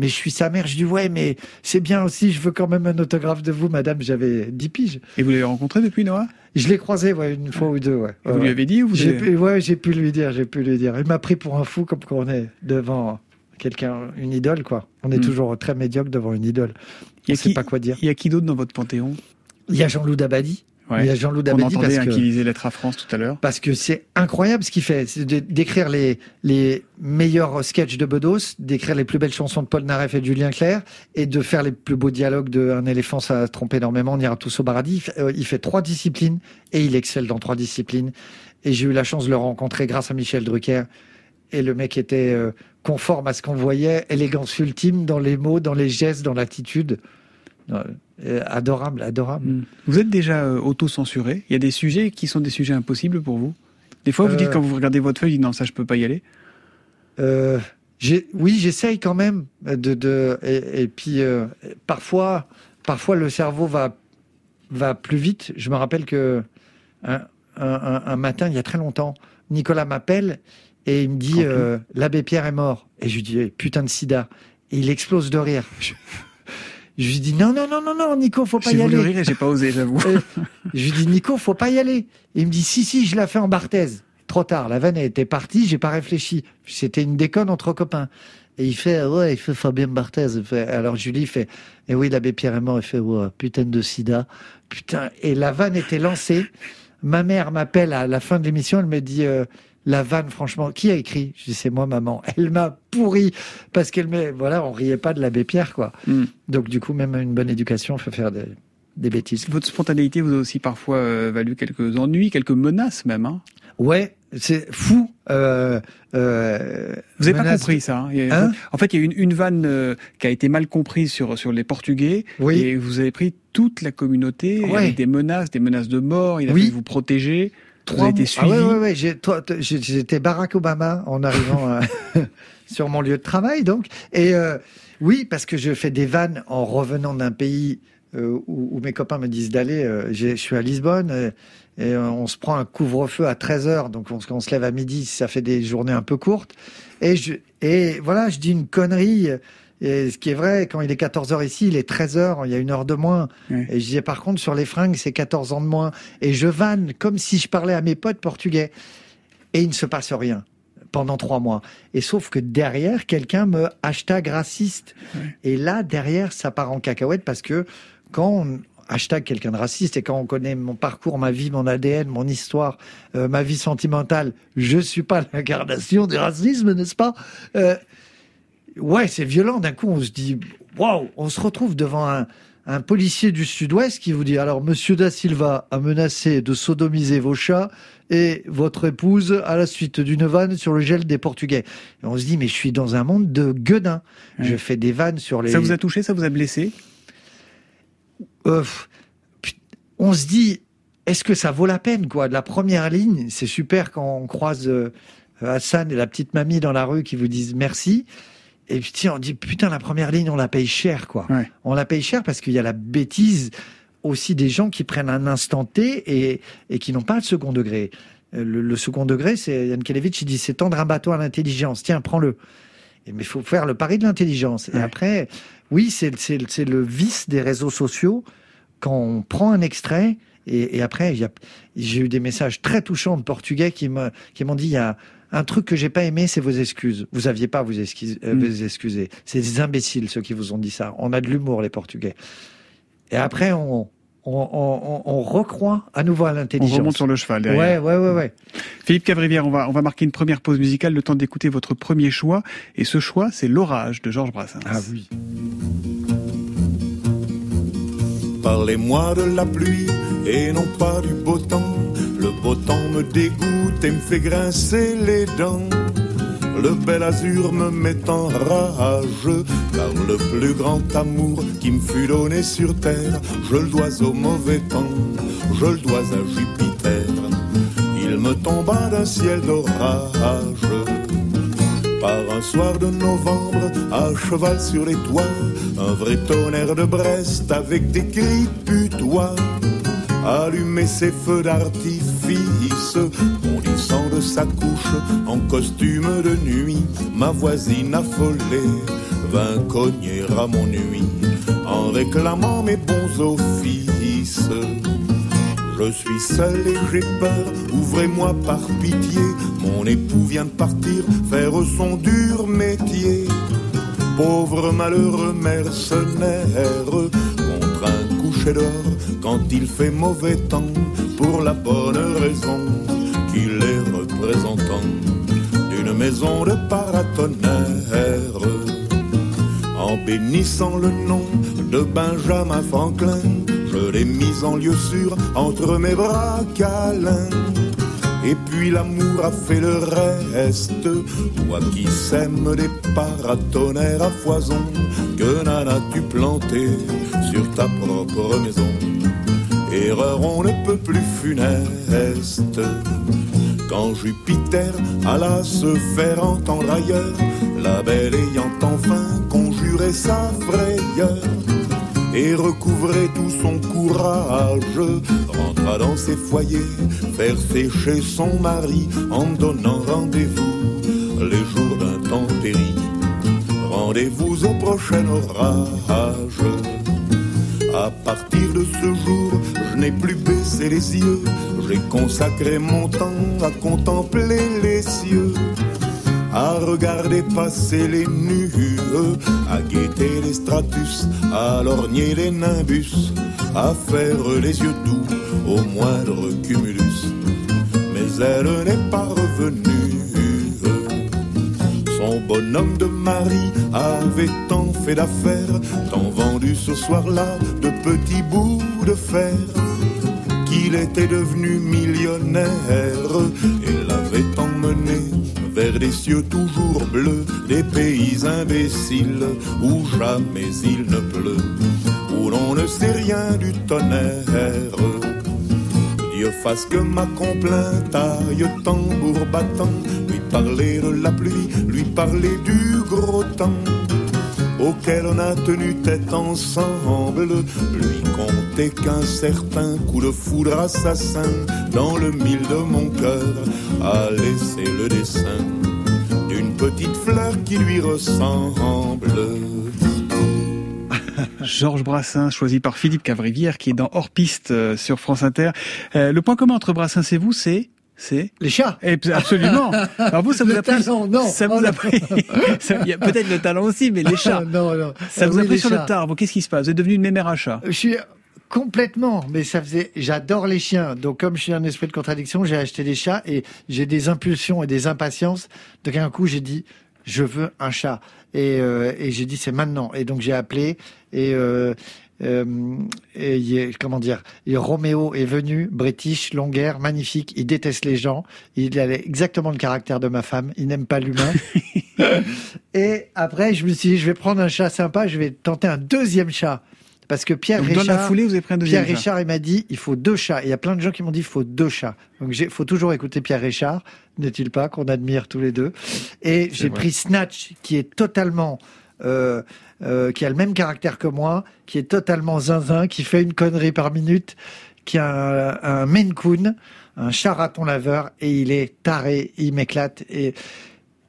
mais je suis sa mère. Je dis, ouais, mais c'est bien aussi. Je veux quand même un autographe de vous, madame. J'avais 10 piges. Et vous l'avez rencontré depuis Noah? Je l'ai croisé, ouais, une fois ou deux, ouais. Et vous Ouais, lui avez dit ou vous j'ai avez- pu, ouais, j'ai pu lui dire, j'ai pu lui dire. Il m'a pris pour un fou comme quand on est devant quelqu'un, une idole, quoi. On est Hmm. toujours très médiocre devant une idole. On a sait pas quoi dire. Il y a qui d'autre dans votre panthéon? Il y a Jean-Loup Dabadi. Ouais. Il y a Jean-Loup On Dabadi entendait parce hein, que, qui lisait Lettre à France tout à l'heure. parce que c'est incroyable ce qu'il fait. C'est d'écrire les, les meilleurs sketchs de Bedos, d'écrire les plus belles chansons de Paul Naref et de Julien Clerc, et de faire les plus beaux dialogues de Un éléphant, ça trompe énormément, on ira tous au paradis. Il fait, euh, il fait trois disciplines, et il excelle dans trois disciplines. Et j'ai eu la chance de le rencontrer grâce à Michel Drucker. Et le mec était euh, conforme à ce qu'on voyait, élégance ultime dans les mots, dans les gestes, dans l'attitude. Euh, euh, adorable, adorable. Hmm. Vous êtes déjà euh, auto-censuré Il y a des sujets qui sont des sujets impossibles pour vous Des fois, vous Euh. dites quand vous regardez votre feuille, non, ça je peux pas y aller. Euh, oui, j'essaye quand même de, de et, et puis euh, parfois, parfois le cerveau va va plus vite. Je me rappelle que un, un- un- un matin, il y a très longtemps, Nicolas m'appelle et il me dit euh, l'abbé Pierre est mort et je lui dis eh, putain de sida et il explose de rire. Je, lui dis non non non non non Nico faut pas J'ai y voulu aller. rire et j'ai pas osé, j'avoue. Euh, je lui dis Nico, faut pas y aller. Il me dit si si, je la fais en Barthez. Trop tard, la vanne était partie, j'ai pas réfléchi. C'était une déconne entre copains. Et il fait ouais, il fait Fabien Barthez. Alors Julie fait et oui, l'abbé Pierre est mort. Il fait ouais, putain de sida, putain. Et la vanne était lancée. Ma mère m'appelle à la fin de l'émission, elle me dit euh, la vanne, franchement, qui a écrit? Je dis c'est moi, maman. Elle m'a pourri parce qu'elle me voilà, on riait pas de l'abbé Pierre quoi. Hmm. Donc du coup, même une bonne éducation peut faire des, des bêtises. Votre spontanéité vous a aussi parfois euh, valu quelques ennuis, quelques menaces même. Hein? Ouais, c'est fou. Euh, euh, Vous n'avez pas compris ça. hein? A- Hein? en fait, il y a une, une vanne qui a été mal comprise sur, sur les Portugais. Oui. Et vous avez pris toute la communauté Ouais. avec des menaces, des menaces de mort. Il a Oui. fallu vous protéger. Vous Trois avez été mois- suivi. Ah ouais, ouais, ouais. J'étais Barack Obama en arrivant à- sur mon lieu de travail, donc. Et euh, oui, parce que je fais des vannes en revenant d'un pays euh, où, où mes copains me disent d'aller. euh, je suis à Lisbonne euh, et euh, on se prend un couvre-feu à 13 heures, donc on, se- on se lève à midi, ça fait des journées un peu courtes. Et, je, et voilà, je dis une connerie. Et ce qui est vrai, quand il est 14 heures ici, il est 13 heures, il y a une heure de moins. Et je disais, par contre, sur les fringues, c'est 14 ans de moins. Et je vanne comme si je parlais à mes potes portugais. Et il ne se passe rien pendant trois mois. Et sauf que derrière, quelqu'un me hashtag raciste. Et là, derrière, ça part en cacahuète parce que quand on hashtag quelqu'un de raciste et quand on connaît mon parcours, ma vie, mon ADN, mon histoire, euh, ma vie sentimentale, je suis pas l'incarnation du racisme, n'est-ce pas? Euh, Ouais, c'est violent. D'un coup, on se dit, waouh, on se retrouve devant un, un policier du Sud-Ouest qui vous dit, alors, Monsieur Da Silva a menacé de sodomiser vos chats et votre épouse à la suite d'une vanne sur le gel des Portugais. Et on se dit, mais je suis dans un monde de gueudins. Je fais des vannes sur les. Ça vous a touché, ça vous a blessé? Euh, on se dit, est-ce que ça vaut la peine, quoi? De la première ligne, c'est super quand on croise euh, Hassan et la petite mamie dans la rue qui vous disent merci. Et puis, tiens, on dit, putain, la première ligne, on la paye cher, quoi. On la paye cher parce qu'il y a la bêtise aussi des gens qui prennent un instant T et, et qui n'ont pas le second degré. Euh, Le, le second degré, c'est Yann Kelevitch, il dit, c'est tendre un bateau à l'intelligence. Tiens, prends-le. Mais il faut faire le pari de l'intelligence. Et après, oui, c'est le vice des réseaux sociaux quand on prend un extrait et, et après, j'ai eu des messages très touchants de Portugais qui m'ont dit il y a un truc que j'ai pas aimé, c'est vos excuses. Vous aviez pas à vous, excuser. euh, Mm. vous excuser. C'est des imbéciles ceux qui vous ont dit ça. On a de l'humour les Portugais. Et après, on on, on, on- on recroit à nouveau à On l'intelligence. remonte sur le cheval Ouais, derrière. ouais, ouais, ouais. Philippe Cavrivière, on va, on va marquer une première pause musicale, le temps d'écouter votre premier choix. Et ce choix, c'est L'orage de Georges Brassens. Ah oui. Parlez-moi de la pluie et non pas du beau temps. Le beau temps me dégoûte et me fait grincer les dents. Le bel azur me met en rage, car le plus grand amour qui me fut donné sur terre, je le dois au mauvais temps, je le dois à Jupiter. Il me tomba d'un ciel d'orage. Par un soir de novembre, à cheval sur les toits, un vrai tonnerre de Brest avec des cris putois. Allumer ses feux d'artifice, bondissant de sa couche en costume de nuit, ma voisine affolée vint cogner à mon nuit en réclamant mes bons offices. Je suis seul et j'ai peur, ouvrez-moi par pitié. Mon époux vient de partir faire son dur métier. Pauvre malheureux mercenaire, contre un coucher d'or quand il fait mauvais temps, pour la bonne raison qu'il est représentant d'une maison de paratonnerre. En bénissant le nom de Benjamin Franklin, je l'ai mis en lieu sûr entre mes bras câlins. Et puis l'amour a fait le reste. Toi qui sèmes des paratonnerres à foison, que n'en as-tu planté sur ta propre maison Erreur, on ne peut plus funeste. Quand Jupiter alla se faire entendre ailleurs, la belle ayant enfin conjuré sa frayeur et recouvrait tout son courage, rentra dans ses foyers, faire sécher son mari en donnant rendez-vous les jours d'intempérie. Rendez-vous au prochain orage. À partir de ce jour, je n'ai plus baissé les yeux, j'ai consacré mon temps à contempler les cieux à regarder passer les nues, à guetter les stratus, à lorgner les nimbus, à faire les yeux doux au moindre cumulus. Mais elle n'est pas revenue. Son bonhomme de mari avait tant fait d'affaires, tant vendu ce soir-là de petits bouts de fer, qu'il il était devenu millionnaire et l'avait emmené vers des cieux toujours bleus, des pays imbéciles où jamais il ne pleut, où l'on ne sait rien du tonnerre. Dieu fasse que ma complainte aille tambour battant, lui parler de la pluie, lui parler du gros temps auquel on a tenu tête ensemble, lui compter qu'un certain coup de foudre assassin dans le mille de mon cœur a laissé le dessin d'une petite fleur qui lui ressemble. Georges Brassens, choisi par Philippe Cavrivière, qui est dans Hors Piste euh, sur France Inter. Euh, le point commun entre Brassens et vous, c'est c'est les chats. Et absolument. Alors vous, ça vous Le a pris. talent, non. Ça vous Oh, a non. pris. Il y a peut-être le talent aussi, mais les chats. non, non. Ça vous Oui, a pris sur chats. le tard. Bon, qu'est-ce qui se passe? Vous êtes devenu une mémère à chat. Je suis complètement, mais ça faisait. J'adore les chiens, donc comme je suis un esprit de contradiction, j'ai acheté des chats et j'ai des impulsions et des impatiences. Donc un coup, j'ai dit, je veux un chat, et, euh, et j'ai dit c'est maintenant. Et donc j'ai appelé et. Euh, et il est- comment dire et Roméo est venu, British, longueur, magnifique. Il déteste les gens. Il a exactement le caractère de ma femme. Il n'aime pas l'humain. et après, je me suis dit, je vais prendre un chat sympa. Je vais tenter un deuxième chat. Parce que Pierre Donc, dans Richard, la foulée, vous avez pris un deuxième Pierre chat. Richard, il m'a dit, il faut deux chats. Et il y a plein de gens qui m'ont dit, il faut deux chats. Donc, il faut toujours écouter Pierre Richard, n'est-il pas, qu'on admire tous les deux. Et j'ai pris Snatch, qui est totalement, euh, euh, qui a le même caractère que moi, qui est totalement zinzin, qui fait une connerie par minute, qui a un, un Maine Coon, un chat raton laveur, et il est taré, il m'éclate. Et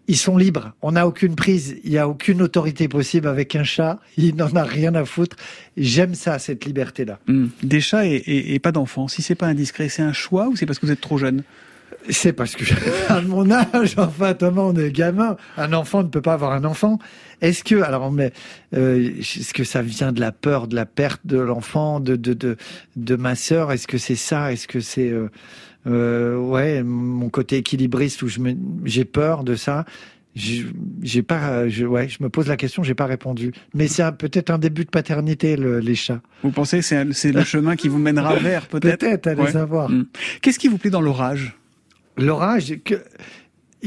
ils sont libres. On n'a aucune prise. Il n'y a aucune autorité possible avec un chat. Il n'en a rien à foutre. J'aime ça, cette liberté-là. Hmm. Des chats et, et- et pas d'enfants. Si c'est pas indiscret, c'est un choix ou c'est parce que vous êtes trop jeune? C'est parce que, à mon âge, enfin, Thomas, on est gamin. Un enfant ne peut pas avoir un enfant. Est-ce que, alors, mais, euh, est-ce que ça vient de la peur de la perte de l'enfant, de, de, de, de ma sœur? Est-ce que c'est ça? Est-ce que c'est, euh, euh, ouais, mon côté équilibriste où je me, j'ai peur de ça? Je- J'ai pas, je, ouais, je me pose la question, j'ai pas répondu. Mais c'est un- peut-être un début de paternité, le- les chats. Vous pensez que c'est c'est le chemin qui vous mènera vers peut-être? Peut-être, allez Ouais. savoir. Hmm. Qu'est-ce qui vous plaît dans l'orage? L'orage,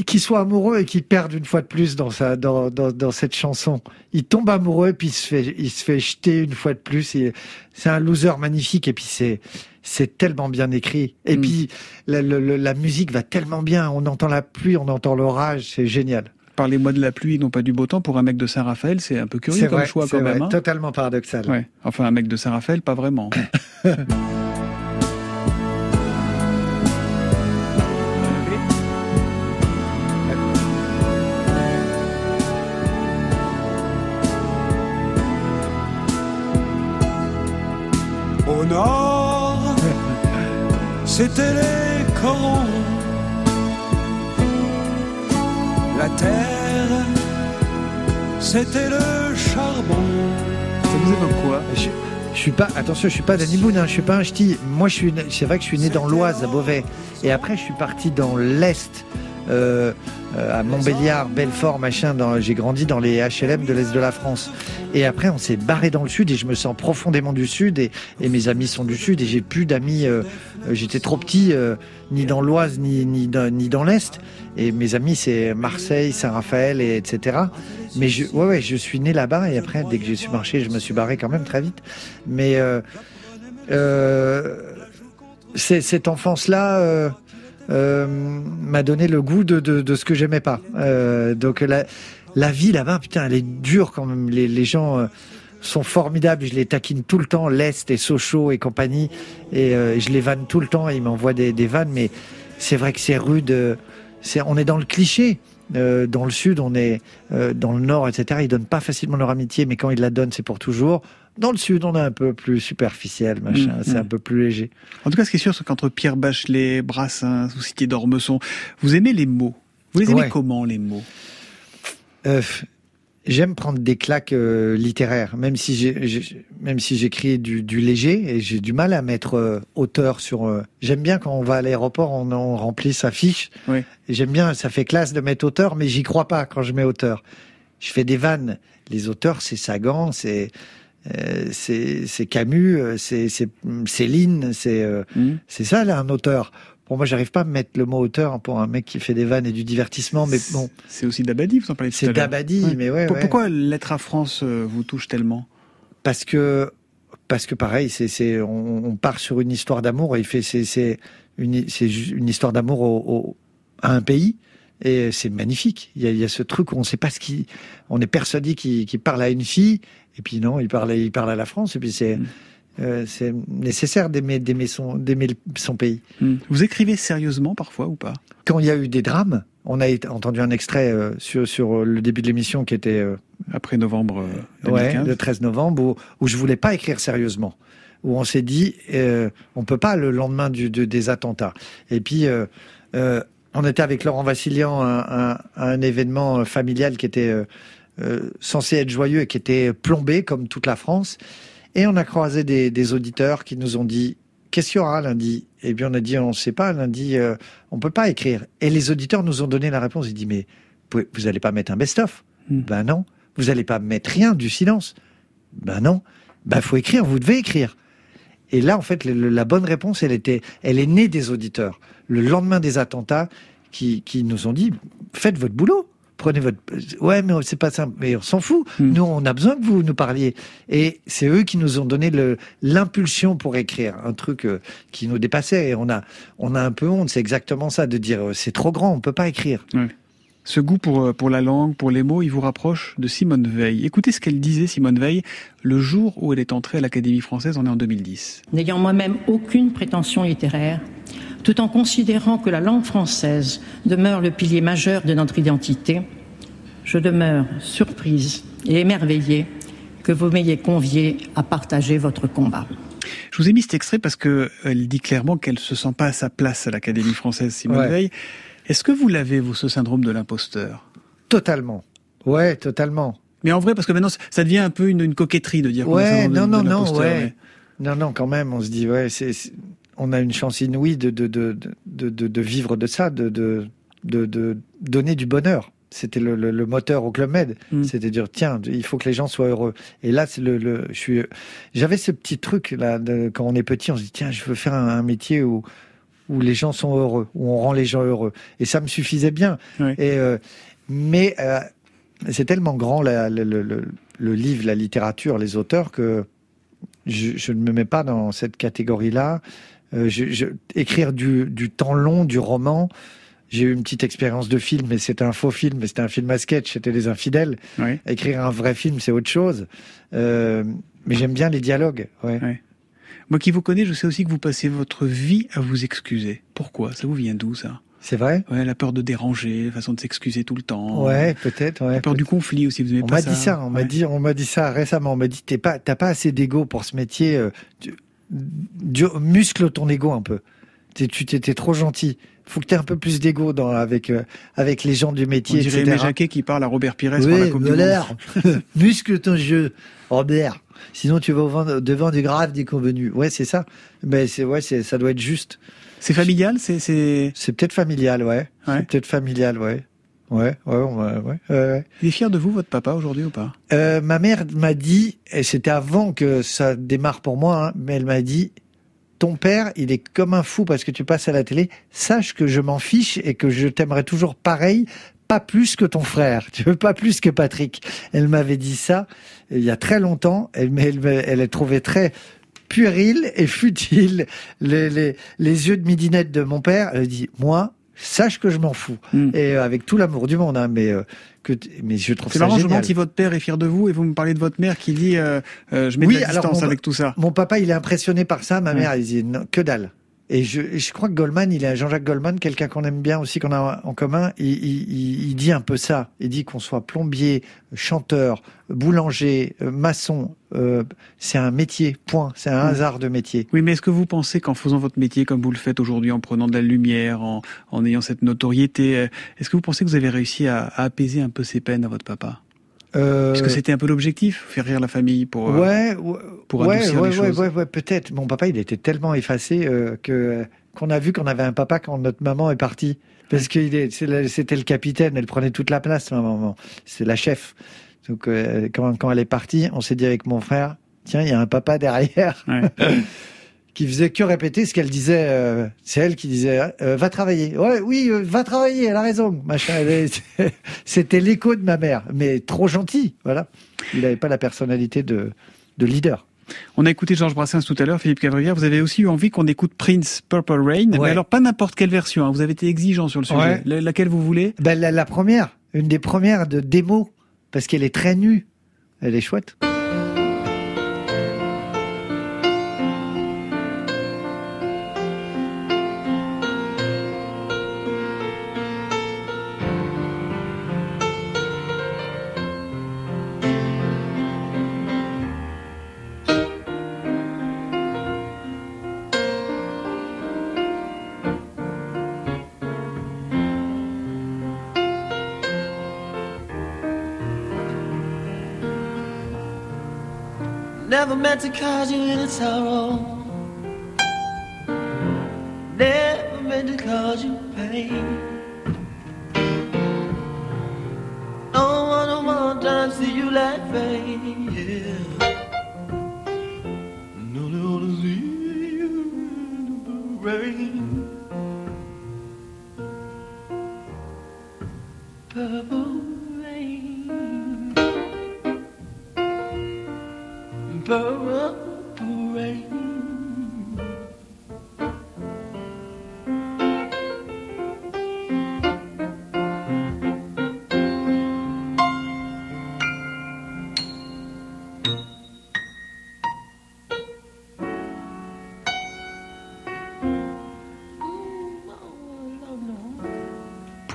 qu'il soit amoureux et qu'il perde une fois de plus dans sa dans, dans, dans cette chanson. Il tombe amoureux puis il se fait il se fait jeter une fois de plus. Et C'est un loser magnifique et puis c'est c'est tellement bien écrit. Et puis la, musique va tellement bien. On entend la pluie, on entend l'orage, c'est génial. Parlez-moi de la pluie, non pas du beau temps. Pour un mec de Saint-Raphaël, c'est un peu curieux comme vrai, choix quand vrai, même. hein. totalement paradoxal. Ouais. Enfin, un mec de Saint-Raphaël, pas vraiment. Au nord, c'était les corons. La terre, c'était le charbon. Ça vous évoque quoi je, je suis pas, attention, je suis pas Danny Boone, hein, je suis pas un ch'ti. Moi, je suis, né- c'est vrai que je suis né dans l'Oise, à Beauvais. Et après, je suis parti dans l'Est, euh, euh, à Montbéliard, Belfort, machin. J'ai grandi dans les HLM de l'Est de la France. Et après, on s'est barré dans le Sud et je me sens profondément du Sud. Et, et mes amis sont du Sud et j'ai plus d'amis. euh, euh, j'étais trop petit, euh, ni dans l'Oise, ni, ni, ni dans l'Est. Et mes amis, c'est Marseille, Saint-Raphaël, et etc. Mais je, ouais, ouais, je suis né là-bas et après, dès que j'ai su marcher, je me suis barré quand même très vite. Mais euh, euh, cette enfance-là euh, m'a donné le goût de, de, de ce que j'aimais pas. Euh, donc la, la vie là-bas, putain, elle est dure quand même. Les, les gens euh, sont formidables. Je les taquine tout le temps, l'Est et Sochaux et compagnie. Et euh, je les vanne tout le temps. Ils m'envoient des, des vannes. Mais c'est vrai que c'est rude. euh, c'est, on est dans le cliché. Euh, dans le sud, on est euh, dans le nord, etc. Ils donnent pas facilement leur amitié, mais quand ils la donnent, c'est pour toujours. Dans le sud, on est un peu plus superficiel, machin. Mm, c'est mm. un peu plus léger. En tout cas, ce qui est sûr, c'est qu'entre Pierre Bachelet, Brassens, vous citiez d'Ormesson, vous aimez les mots. Vous les aimez Ouais. comment, les mots? Euh, J'aime prendre des claques euh, littéraires, même si j'ai, j'ai- même si j'écris du, du léger et j'ai du mal à mettre euh, auteur sur. euh, J'aime bien quand on va à l'aéroport, on, on remplit sa fiche. Oui. J'aime bien, ça fait classe de mettre auteur, mais j'y crois pas quand je mets auteur. Je fais des vannes. Les auteurs, c'est Sagan, c'est c'est c'est Camus, euh, c'est c'est Céline, c'est euh, Hmm. c'est ça là un auteur. Pour moi, j'arrive pas à mettre le mot auteur pour un mec qui fait des vannes et du divertissement, mais bon. C'est aussi Dabadi, vous en parlez tout C'est à l'heure. Dabadi, mais ouais, Pour- ouais. Pourquoi l'être à France euh, vous touche tellement? Parce que parce que pareil, c'est c'est on, on part sur une histoire d'amour et il fait c'est c'est une c'est une histoire d'amour au, au- à un pays et c'est magnifique. Il y a, il y a ce truc où on sait pas ce qui on est persuadé qu'il parle à une fille et puis non, il parle il parle à la France et puis c'est euh, c'est nécessaire d'aimer d'aimer son d'aimer le- son pays. Hmm. Vous écrivez sérieusement parfois ou pas? Quand il y a eu des drames, on a entendu un extrait euh, sur sur le début de l'émission qui était euh, Après novembre euh, Ouais, 2015 le 13 novembre, où, où je voulais pas écrire sérieusement, où on s'est dit, euh, on peut pas le lendemain du, de- des attentats. Et puis, euh, euh, on était avec Laurent Vassilian à, à- à un événement euh, familial qui était euh, euh, censé être joyeux et qui était plombé comme toute la France. Et on a croisé des, des auditeurs qui nous ont dit, qu'est-ce qu'il y aura lundi? Et bien on a dit, on ne sait pas, lundi, euh, on peut pas écrire. Et les auditeurs nous ont donné la réponse. Ils dit, mais vous pouvez- vous allez pas mettre un best-of? Ben non. Vous allez pas mettre rien, du silence? Ben non. Ben faut écrire, vous devez écrire. Et là, en fait, le- la bonne réponse, elle était, elle est née des auditeurs. Le lendemain des attentats, qui, qui nous ont dit, faites votre boulot. Prenez votre. Ouais, mais c'est pas simple. Mais on s'en fout. Nous, on a besoin que vous nous parliez. Et c'est eux qui nous ont donné le l'impulsion pour écrire un truc euh, qui nous dépassait. Et on a, on a un peu honte. C'est exactement ça de dire, euh, c'est trop grand, on peut pas écrire. Ouais. Ce goût pour, euh, pour la langue, pour les mots, il vous rapproche de Simone Veil. Écoutez ce qu'elle disait, Simone Veil, le jour où elle est entrée à l'Académie française, on est en 2010. n'ayant moi-même aucune prétention littéraire, tout en considérant que la langue française demeure le pilier majeur de notre identité, je demeure surprise et émerveillée que vous m'ayez convié à partager votre combat. Je vous ai mis cet extrait parce que elle dit clairement qu'elle se sent pas à sa place à l'Académie française, Simone Ouais. Veil. Est-ce que vous l'avez, vous, ce syndrome de l'imposteur? Totalement. Ouais, totalement. Mais en vrai, parce que maintenant, ça devient un peu une, une coquetterie de dire Ouais, non, non, non, l'imposteur, ouais. mais- Non, non, quand même, on se dit, ouais, c'est, c'est- on a une chance inouïe de, de, de, de, vivre de ça, de, de, donner du bonheur. C'était le, le, le moteur au Club Med. C'était de dire, tiens, il faut que les gens soient heureux. Et là, c'est le, le, je suis, j'avais ce petit truc, là, quand on est petit, on se dit, tiens, je veux faire un, un métier où, où les gens sont heureux, où on rend les gens heureux. Et ça me suffisait bien. Et, euh, mais euh, c'est tellement grand la- le, livre, la littérature, les auteurs que je, je ne me mets pas dans cette catégorie-là. Euh, je, je- écrire du, du temps long, du roman. J'ai eu une petite expérience de film, mais c'était un faux film, mais c'était un film à sketch, c'était Les Infidèles. Écrire un vrai film, c'est autre chose. Euh, mais j'aime bien les dialogues. Ouais. Moi qui vous connais, je sais aussi que vous passez votre vie à vous excuser. Pourquoi? Ça vous vient d'où ça? C'est vrai? Ouais, la peur de déranger, la façon de s'excuser tout le temps. Ouais, peut-être. Ouais, la peur du conflit aussi. Vous aimez On pas m'a ça dit ça, on m'a dit, on m'a dit ça récemment. On m'a dit, t'es pas, t'as pas assez d'ego pour ce métier. euh, tu- muscle ton ego un peu. Tu t'étais trop gentil. Faut que t'aies un peu plus d'ego dans avec euh, avec les gens du On métier, dirait etc. Jacquet qui parle à Robert Pires Oui, la Coupe muscle ton jeu, Robert. Sinon, tu vas au devant du grave déconvenu. Ouais, c'est ça. Mais c'est ouais, c'est ça doit être juste. C'est familial, c'est c'est. C'est peut-être familial, ouais. C'est peut-être familial, ouais. Ouais, ouais, ouais, ouais. ouais. Il est fier de vous, votre papa, aujourd'hui ou pas? Euh, ma mère m'a dit, et c'était avant que ça démarre pour moi, hein, mais elle m'a dit, ton père, il est comme un fou parce que tu passes à la télé. Sache que je m'en fiche et que je t'aimerais toujours pareil, pas plus que ton frère. Tu veux pas plus que Patrick. Elle m'avait dit ça il y a très longtemps. Elle, mais elle, elle a trouvé très puéril et futile les, les, les yeux de midinette de mon père. Elle dit, moi, sache que je m'en fous. Et euh, avec tout l'amour du monde, hein, mais euh, que, mais je trouve C'est ça marrant, je demande si votre père est fier de vous et vous me parlez de votre mère qui dit euh, euh, je mets de la distance mon, avec tout ça. Mon papa, il est impressionné par ça. Ma mère, elle dit non, que dalle. Et je, je crois que Goldman, il est Jean-Jacques Goldman, quelqu'un qu'on aime bien aussi, qu'on a en commun. Il, il- il- dit un peu ça. Il dit qu'on soit plombier, chanteur, boulanger, euh, maçon, euh, c'est un métier. Point. C'est un hasard de métier. Oui, mais est-ce que vous pensez qu'en faisant votre métier comme vous le faites aujourd'hui, en prenant de la lumière, en, en ayant cette notoriété, euh, est-ce que vous pensez que vous avez réussi à, à apaiser un peu ses peines à votre papa? Euh, Parce que c'était un peu l'objectif, faire rire la famille pour, euh, ouais, ouais, pour ouais, adoucir ouais, les ouais, choses. ouais, ouais, peut-être. Mon papa, il était tellement effacé euh, que qu'on a vu qu'on avait un papa quand notre maman est partie. Parce que est- c'était le capitaine, elle prenait toute la place, ma maman. C'est la chef. Donc euh, quand, quand elle est partie, on s'est dit avec mon frère, tiens, il y a un papa derrière. qui faisait que répéter ce qu'elle disait. euh, c'est elle qui disait euh, va travailler. Ouais, oui, euh, va travailler. Elle a raison. Machin. C'était l'écho de ma mère, mais trop gentil. Voilà. Il n'avait pas la personnalité de, de leader. On a écouté Georges Brassens tout à l'heure, Philippe Cavrivière. Vous avez aussi eu envie qu'on écoute Prince Purple Rain. Mais alors, pas n'importe quelle version. hein. Vous avez été exigeant sur le sujet. Ouais. La- laquelle vous voulez? Ben, la, la première, une des premières de démo, parce qu'elle est très nue. Elle est chouette. Meant to cause you any sorrow. Never meant to cause you pain. Don't wanna one time see you laughing. Yeah.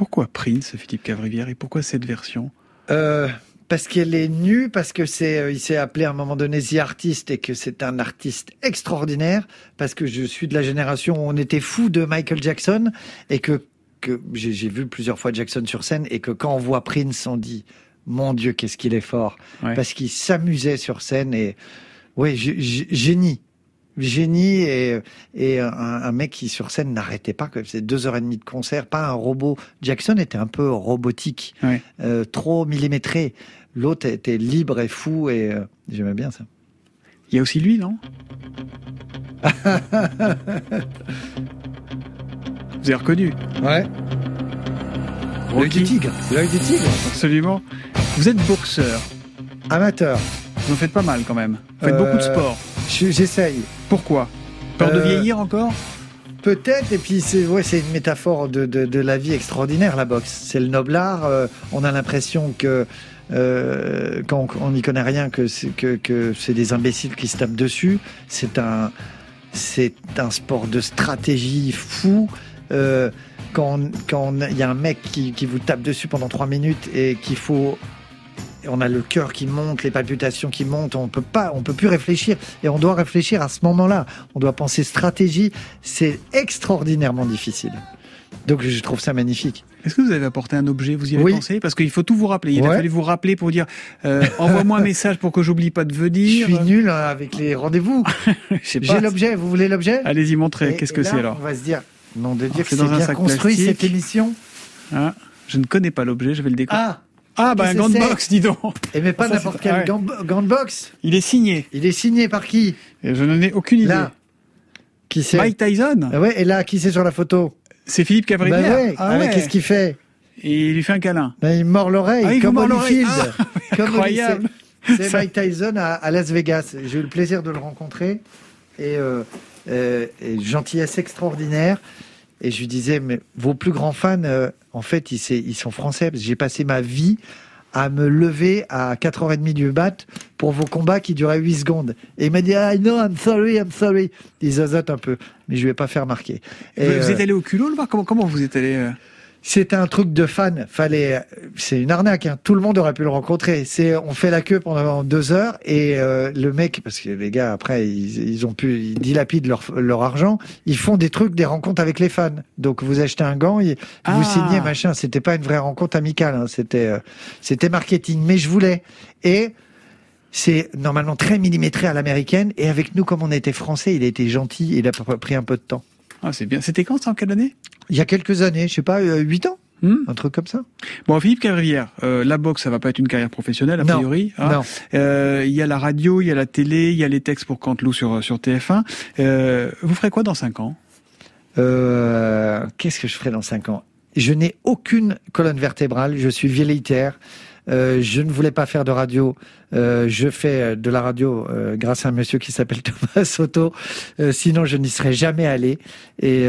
Pourquoi Prince, Philippe Cavrivière, et pourquoi cette version? Euh, parce qu'elle est nue, parce que c'est, euh, il s'est appelé à un moment donné The Artist et que c'est un artiste extraordinaire. Parce que je suis de la génération où on était fou de Michael Jackson et que, que j'ai vu plusieurs fois Jackson sur scène et que quand on voit Prince, on dit mon Dieu, qu'est-ce qu'il est fort. Ouais. Parce qu'il s'amusait sur scène et ouais, gé- gé- génie. Génie et, et un, un mec qui sur scène n'arrêtait pas, que c'est deux heures et demie de concert, pas un robot. Jackson était un peu robotique, euh, trop millimétré. L'autre était libre et fou et euh, j'aimais bien ça. Il y a aussi lui, non? Vous avez reconnu? Ouais. L'œil du tigre. L'œil du tigre. Absolument. Vous êtes boxeur. Amateur. Vous en faites pas mal quand même. Vous faites Euh, beaucoup de sport. Je- J'essaye. Pourquoi? Peur de Euh, vieillir encore? Peut-être, et puis c'est ouais, c'est une métaphore de, de, de la vie extraordinaire, la boxe. C'est le noblard. euh, on a l'impression que euh, quand on- n'y connaît rien, que c'est que, que c'est des imbéciles qui se tapent dessus. C'est un sport de stratégie fou. Euh, quand il y a un mec qui, qui vous tape dessus pendant trois minutes et qu'il faut on a le cœur qui monte, les palpitations qui montent, on peut pas, on peut plus réfléchir et on doit réfléchir à ce moment-là. On doit penser stratégie. C'est extraordinairement difficile. Donc je trouve ça magnifique. Est-ce que vous avez apporté un objet? Vous y avez Oui. pensé? Parce qu'il faut tout vous rappeler. Il a fallu vous rappeler pour dire euh, envoie-moi un message pour que j'oublie pas de Je venir. suis nul hein, avec les rendez-vous. J'ai l'objet. Vous voulez l'objet? Allez-y, montrez. Et- Qu'est-ce que c'est alors? On va se dire, nom de Alors, que c'est bien construit plastique. cette émission. Hein je ne connais pas l'objet, je vais le découvrir. Ah. Ah, bah un gant de boxe, dis donc. Et mais pas Ça, n'importe quel ah ouais. gant, gant de boxe. Il est signé. Il est signé par qui? Et je n'en ai aucune idée. Là. Qui c'est? Mike Tyson Ah ouais, et là, qui c'est sur la photo? C'est Philippe Cavrivière. Bah ouais. Ah Ah ouais. Qu'est-ce qu'il fait? Et il lui fait un câlin. Ben, il mord l'oreille, Ah, comme. Holyfield. Ah, Comme incroyable. C'est Mike Tyson à, à Las Vegas. J'ai eu le plaisir de le rencontrer et, euh, euh, et gentillesse extraordinaire. Et je lui disais, mais vos plus grands fans, euh, en fait, ils, sont français. J'ai passé ma vie à me lever à 4h30 du mat pour vos combats qui duraient 8 secondes. Et il m'a dit, ah non, I'm sorry, I'm sorry. Il zozote un peu, mais je ne vais pas faire marquer. Et, vous, vous euh, êtes allé au culot le voir? Comment, comment vous êtes allé euh? C'était un truc de fan. Fallait, c'est une arnaque. hein. Tout le monde aurait pu le rencontrer. C'est, on fait la queue pendant deux heures et euh, le mec, parce que les gars après ils, ils ont pu, ils dilapident leur, leur argent. Ils font des trucs, des rencontres avec les fans. Donc vous achetez un gant, vous Ah. signez machin. C'était pas une vraie rencontre amicale. hein. C'était, euh, c'était marketing. Mais je voulais et c'est normalement très millimétré à l'américaine. Et avec nous, comme on était français, il a été gentil. Il a pris un peu de temps. Ah, c'est bien. C'était quand, ça, en quelle année? Il y a quelques années, je sais pas, euh, huit ans. Un truc comme ça. Bon, Philippe Cavrivière, euh, la boxe, ça va pas être une carrière professionnelle, a Non, priori. hein. non. Euh, Il y a la radio, il y a la télé, il y a les textes pour Canteloup sur, sur TF1. Euh, vous ferez quoi dans 5 ans? Euh, Qu'est-ce que je ferai dans 5 ans? Je n'ai aucune colonne vertébrale, je suis velléitaire. Euh, je ne voulais pas faire de radio. Euh, je fais euh, de la radio euh, grâce à un monsieur qui s'appelle Thomas Soto. Sinon, je n'y serais jamais allé. Et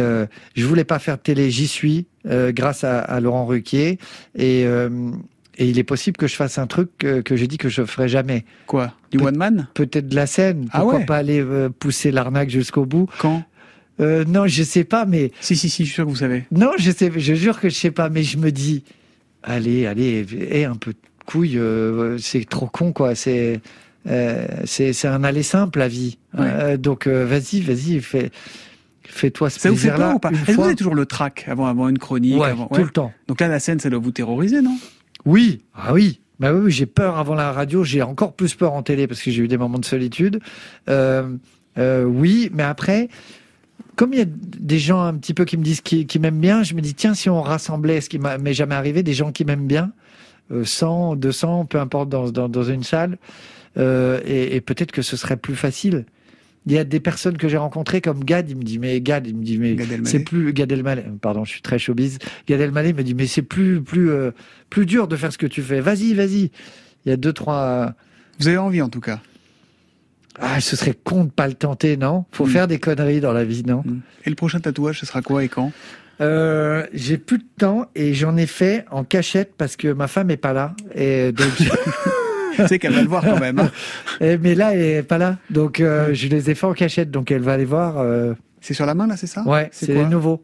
je voulais pas faire de télé. J'y suis grâce à, à Laurent Ruquier. Et, et il est possible que je fasse un truc que, que j'ai dit que je ferais jamais. Quoi? Du one man Peut-être de la scène. Ah Pourquoi ouais? pas aller pousser l'arnaque jusqu'au bout? Quand? Euh, Non, je sais pas, mais. Si, si, si, je suis sûr que vous savez. Non, je sais, je jure que je sais pas, mais je me dis, allez, allez, aie un peu de couille, euh, c'est trop con, quoi. C'est, euh, c'est, un aller simple, la vie. Ouais. Euh, donc, euh, vas-y, vas-y, fais, fais-toi ce Ça vous fait plaisir-là. peur ou pas une Est-ce que vous avez toujours le trac avant, avant une chronique Ouais, avant- tout le temps. Donc là, la scène, ça doit vous terroriser, non? Oui, ah oui. Bah oui, j'ai peur avant la radio, j'ai encore plus peur en télé parce que j'ai eu des moments de solitude. Oui, mais après, comme il y a des gens un petit peu qui me disent qui, qui m'aiment bien, je me dis tiens si on rassemblait, ce qui m'est jamais arrivé, des gens qui m'aiment bien, 100, 200, peu importe dans, dans, dans une salle, euh, et, et peut-être que ce serait plus facile. Il y a des personnes que j'ai rencontrées comme Gad, il me dit mais Gad, il me dit mais c'est plus Gad Elmaleh, pardon, je suis très showbiz. Gad Elmaleh me dit mais c'est plus plus euh, plus dur de faire ce que tu fais. Vas-y, vas-y. Il y a deux trois. Vous avez envie en tout cas. Ah, ce serait con de pas le tenter, non? Faut Mm. faire des conneries dans la vie, non? Et le prochain tatouage, ce sera quoi et quand? Euh, J'ai plus de temps et j'en ai fait en cachette parce que ma femme est pas là et donc. Tu sais qu'elle va le voir quand même. hein. Mais là, elle est pas là, donc euh, je les ai fait en cachette, donc elle va aller voir. euh, C'est sur la main là, c'est ça? Ouais, C'est les nouveaux.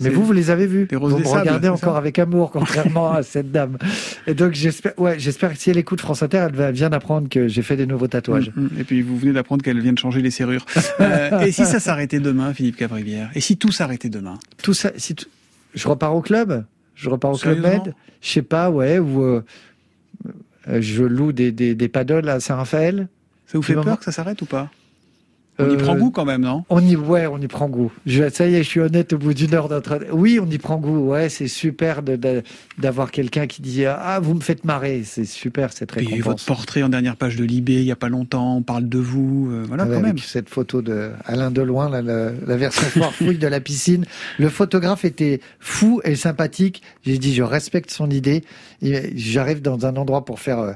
Mais vous, vous les avez vus. roses vous des me sables, regardez encore ça avec amour, contrairement à cette dame. Et donc j'espère, ouais, j'espère que si elle écoute France Inter, elle vient d'apprendre que j'ai fait des nouveaux tatouages. Mm, mm. Et puis vous venez d'apprendre qu'elle vient de changer les serrures. Euh, et si ça s'arrêtait demain, Philippe Cavrivière Et si tout s'arrêtait demain? Tout ça, si tu- je repars au club, je repars au club Med, je sais pas, ouais, ou euh, euh, je loue des, des, des paddles à Saint-Raphaël. Ça vous fait peur que ça s'arrête ou pas? On y Euh, prend goût quand même, non? On y, ouais, on y prend goût. Je, ça y est, je suis honnête au bout d'une heure d'entraînement. Oui, on y prend goût. Ouais, c'est super d'avoir quelqu'un qui dit ah vous me faites marrer. C'est super cette Puis votre récompense. portrait en dernière page de Libé, il y a pas longtemps, on parle de vous, euh, voilà Ah ouais, quand même. avec cette photo de Alain Deloin, la, la version foirefouille de la piscine. Le photographe était fou et sympathique. J'ai dit, je respecte son idée. Et J'arrive dans un endroit pour faire euh,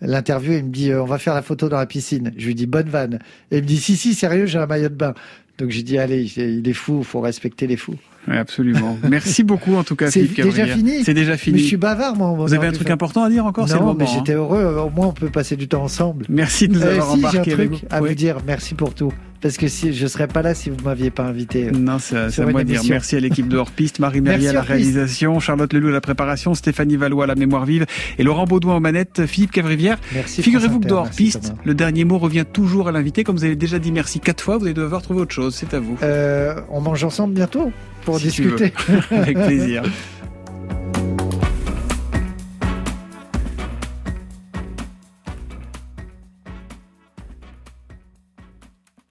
l'interview. Il me dit, euh, on va faire la photo dans la piscine. Je lui dis, bonne vanne. Et il me dit, si, si, sérieux, j'ai un maillot de bain. Donc j'ai dit, allez, il est- il est fou, faut respecter les fous. Ouais, absolument. Merci beaucoup en tout cas, C'est Philippe déjà fini C'est déjà fini. Mais je suis bavard, moi. Vous avez un truc important à dire encore Non, moment. mais hein. j'étais heureux. Au moins, on peut passer du temps ensemble. Merci de nous Euh, avoir si, j'ai un embarqués avec truc vous. à Oui. vous dire. Merci pour tout. Parce que si je serais pas là si vous m'aviez pas invité. euh, Non, c'est à- moi de dire merci à l'équipe de Hors Piste, Marie Méry Merci à la réalisation, Charlotte Leloup à la préparation, Stéphanie Valois à la mémoire vive et Laurent Baudouin aux manettes, Philippe Cavrivière. Merci, Figurez-vous que de Inter. Hors Merci, Piste, Thomas. le dernier mot revient toujours à l'invité. Comme vous avez déjà dit merci quatre fois, vous allez devoir trouver autre chose. C'est à vous. Euh, on mange ensemble bientôt? Pour Si discuter. Avec plaisir.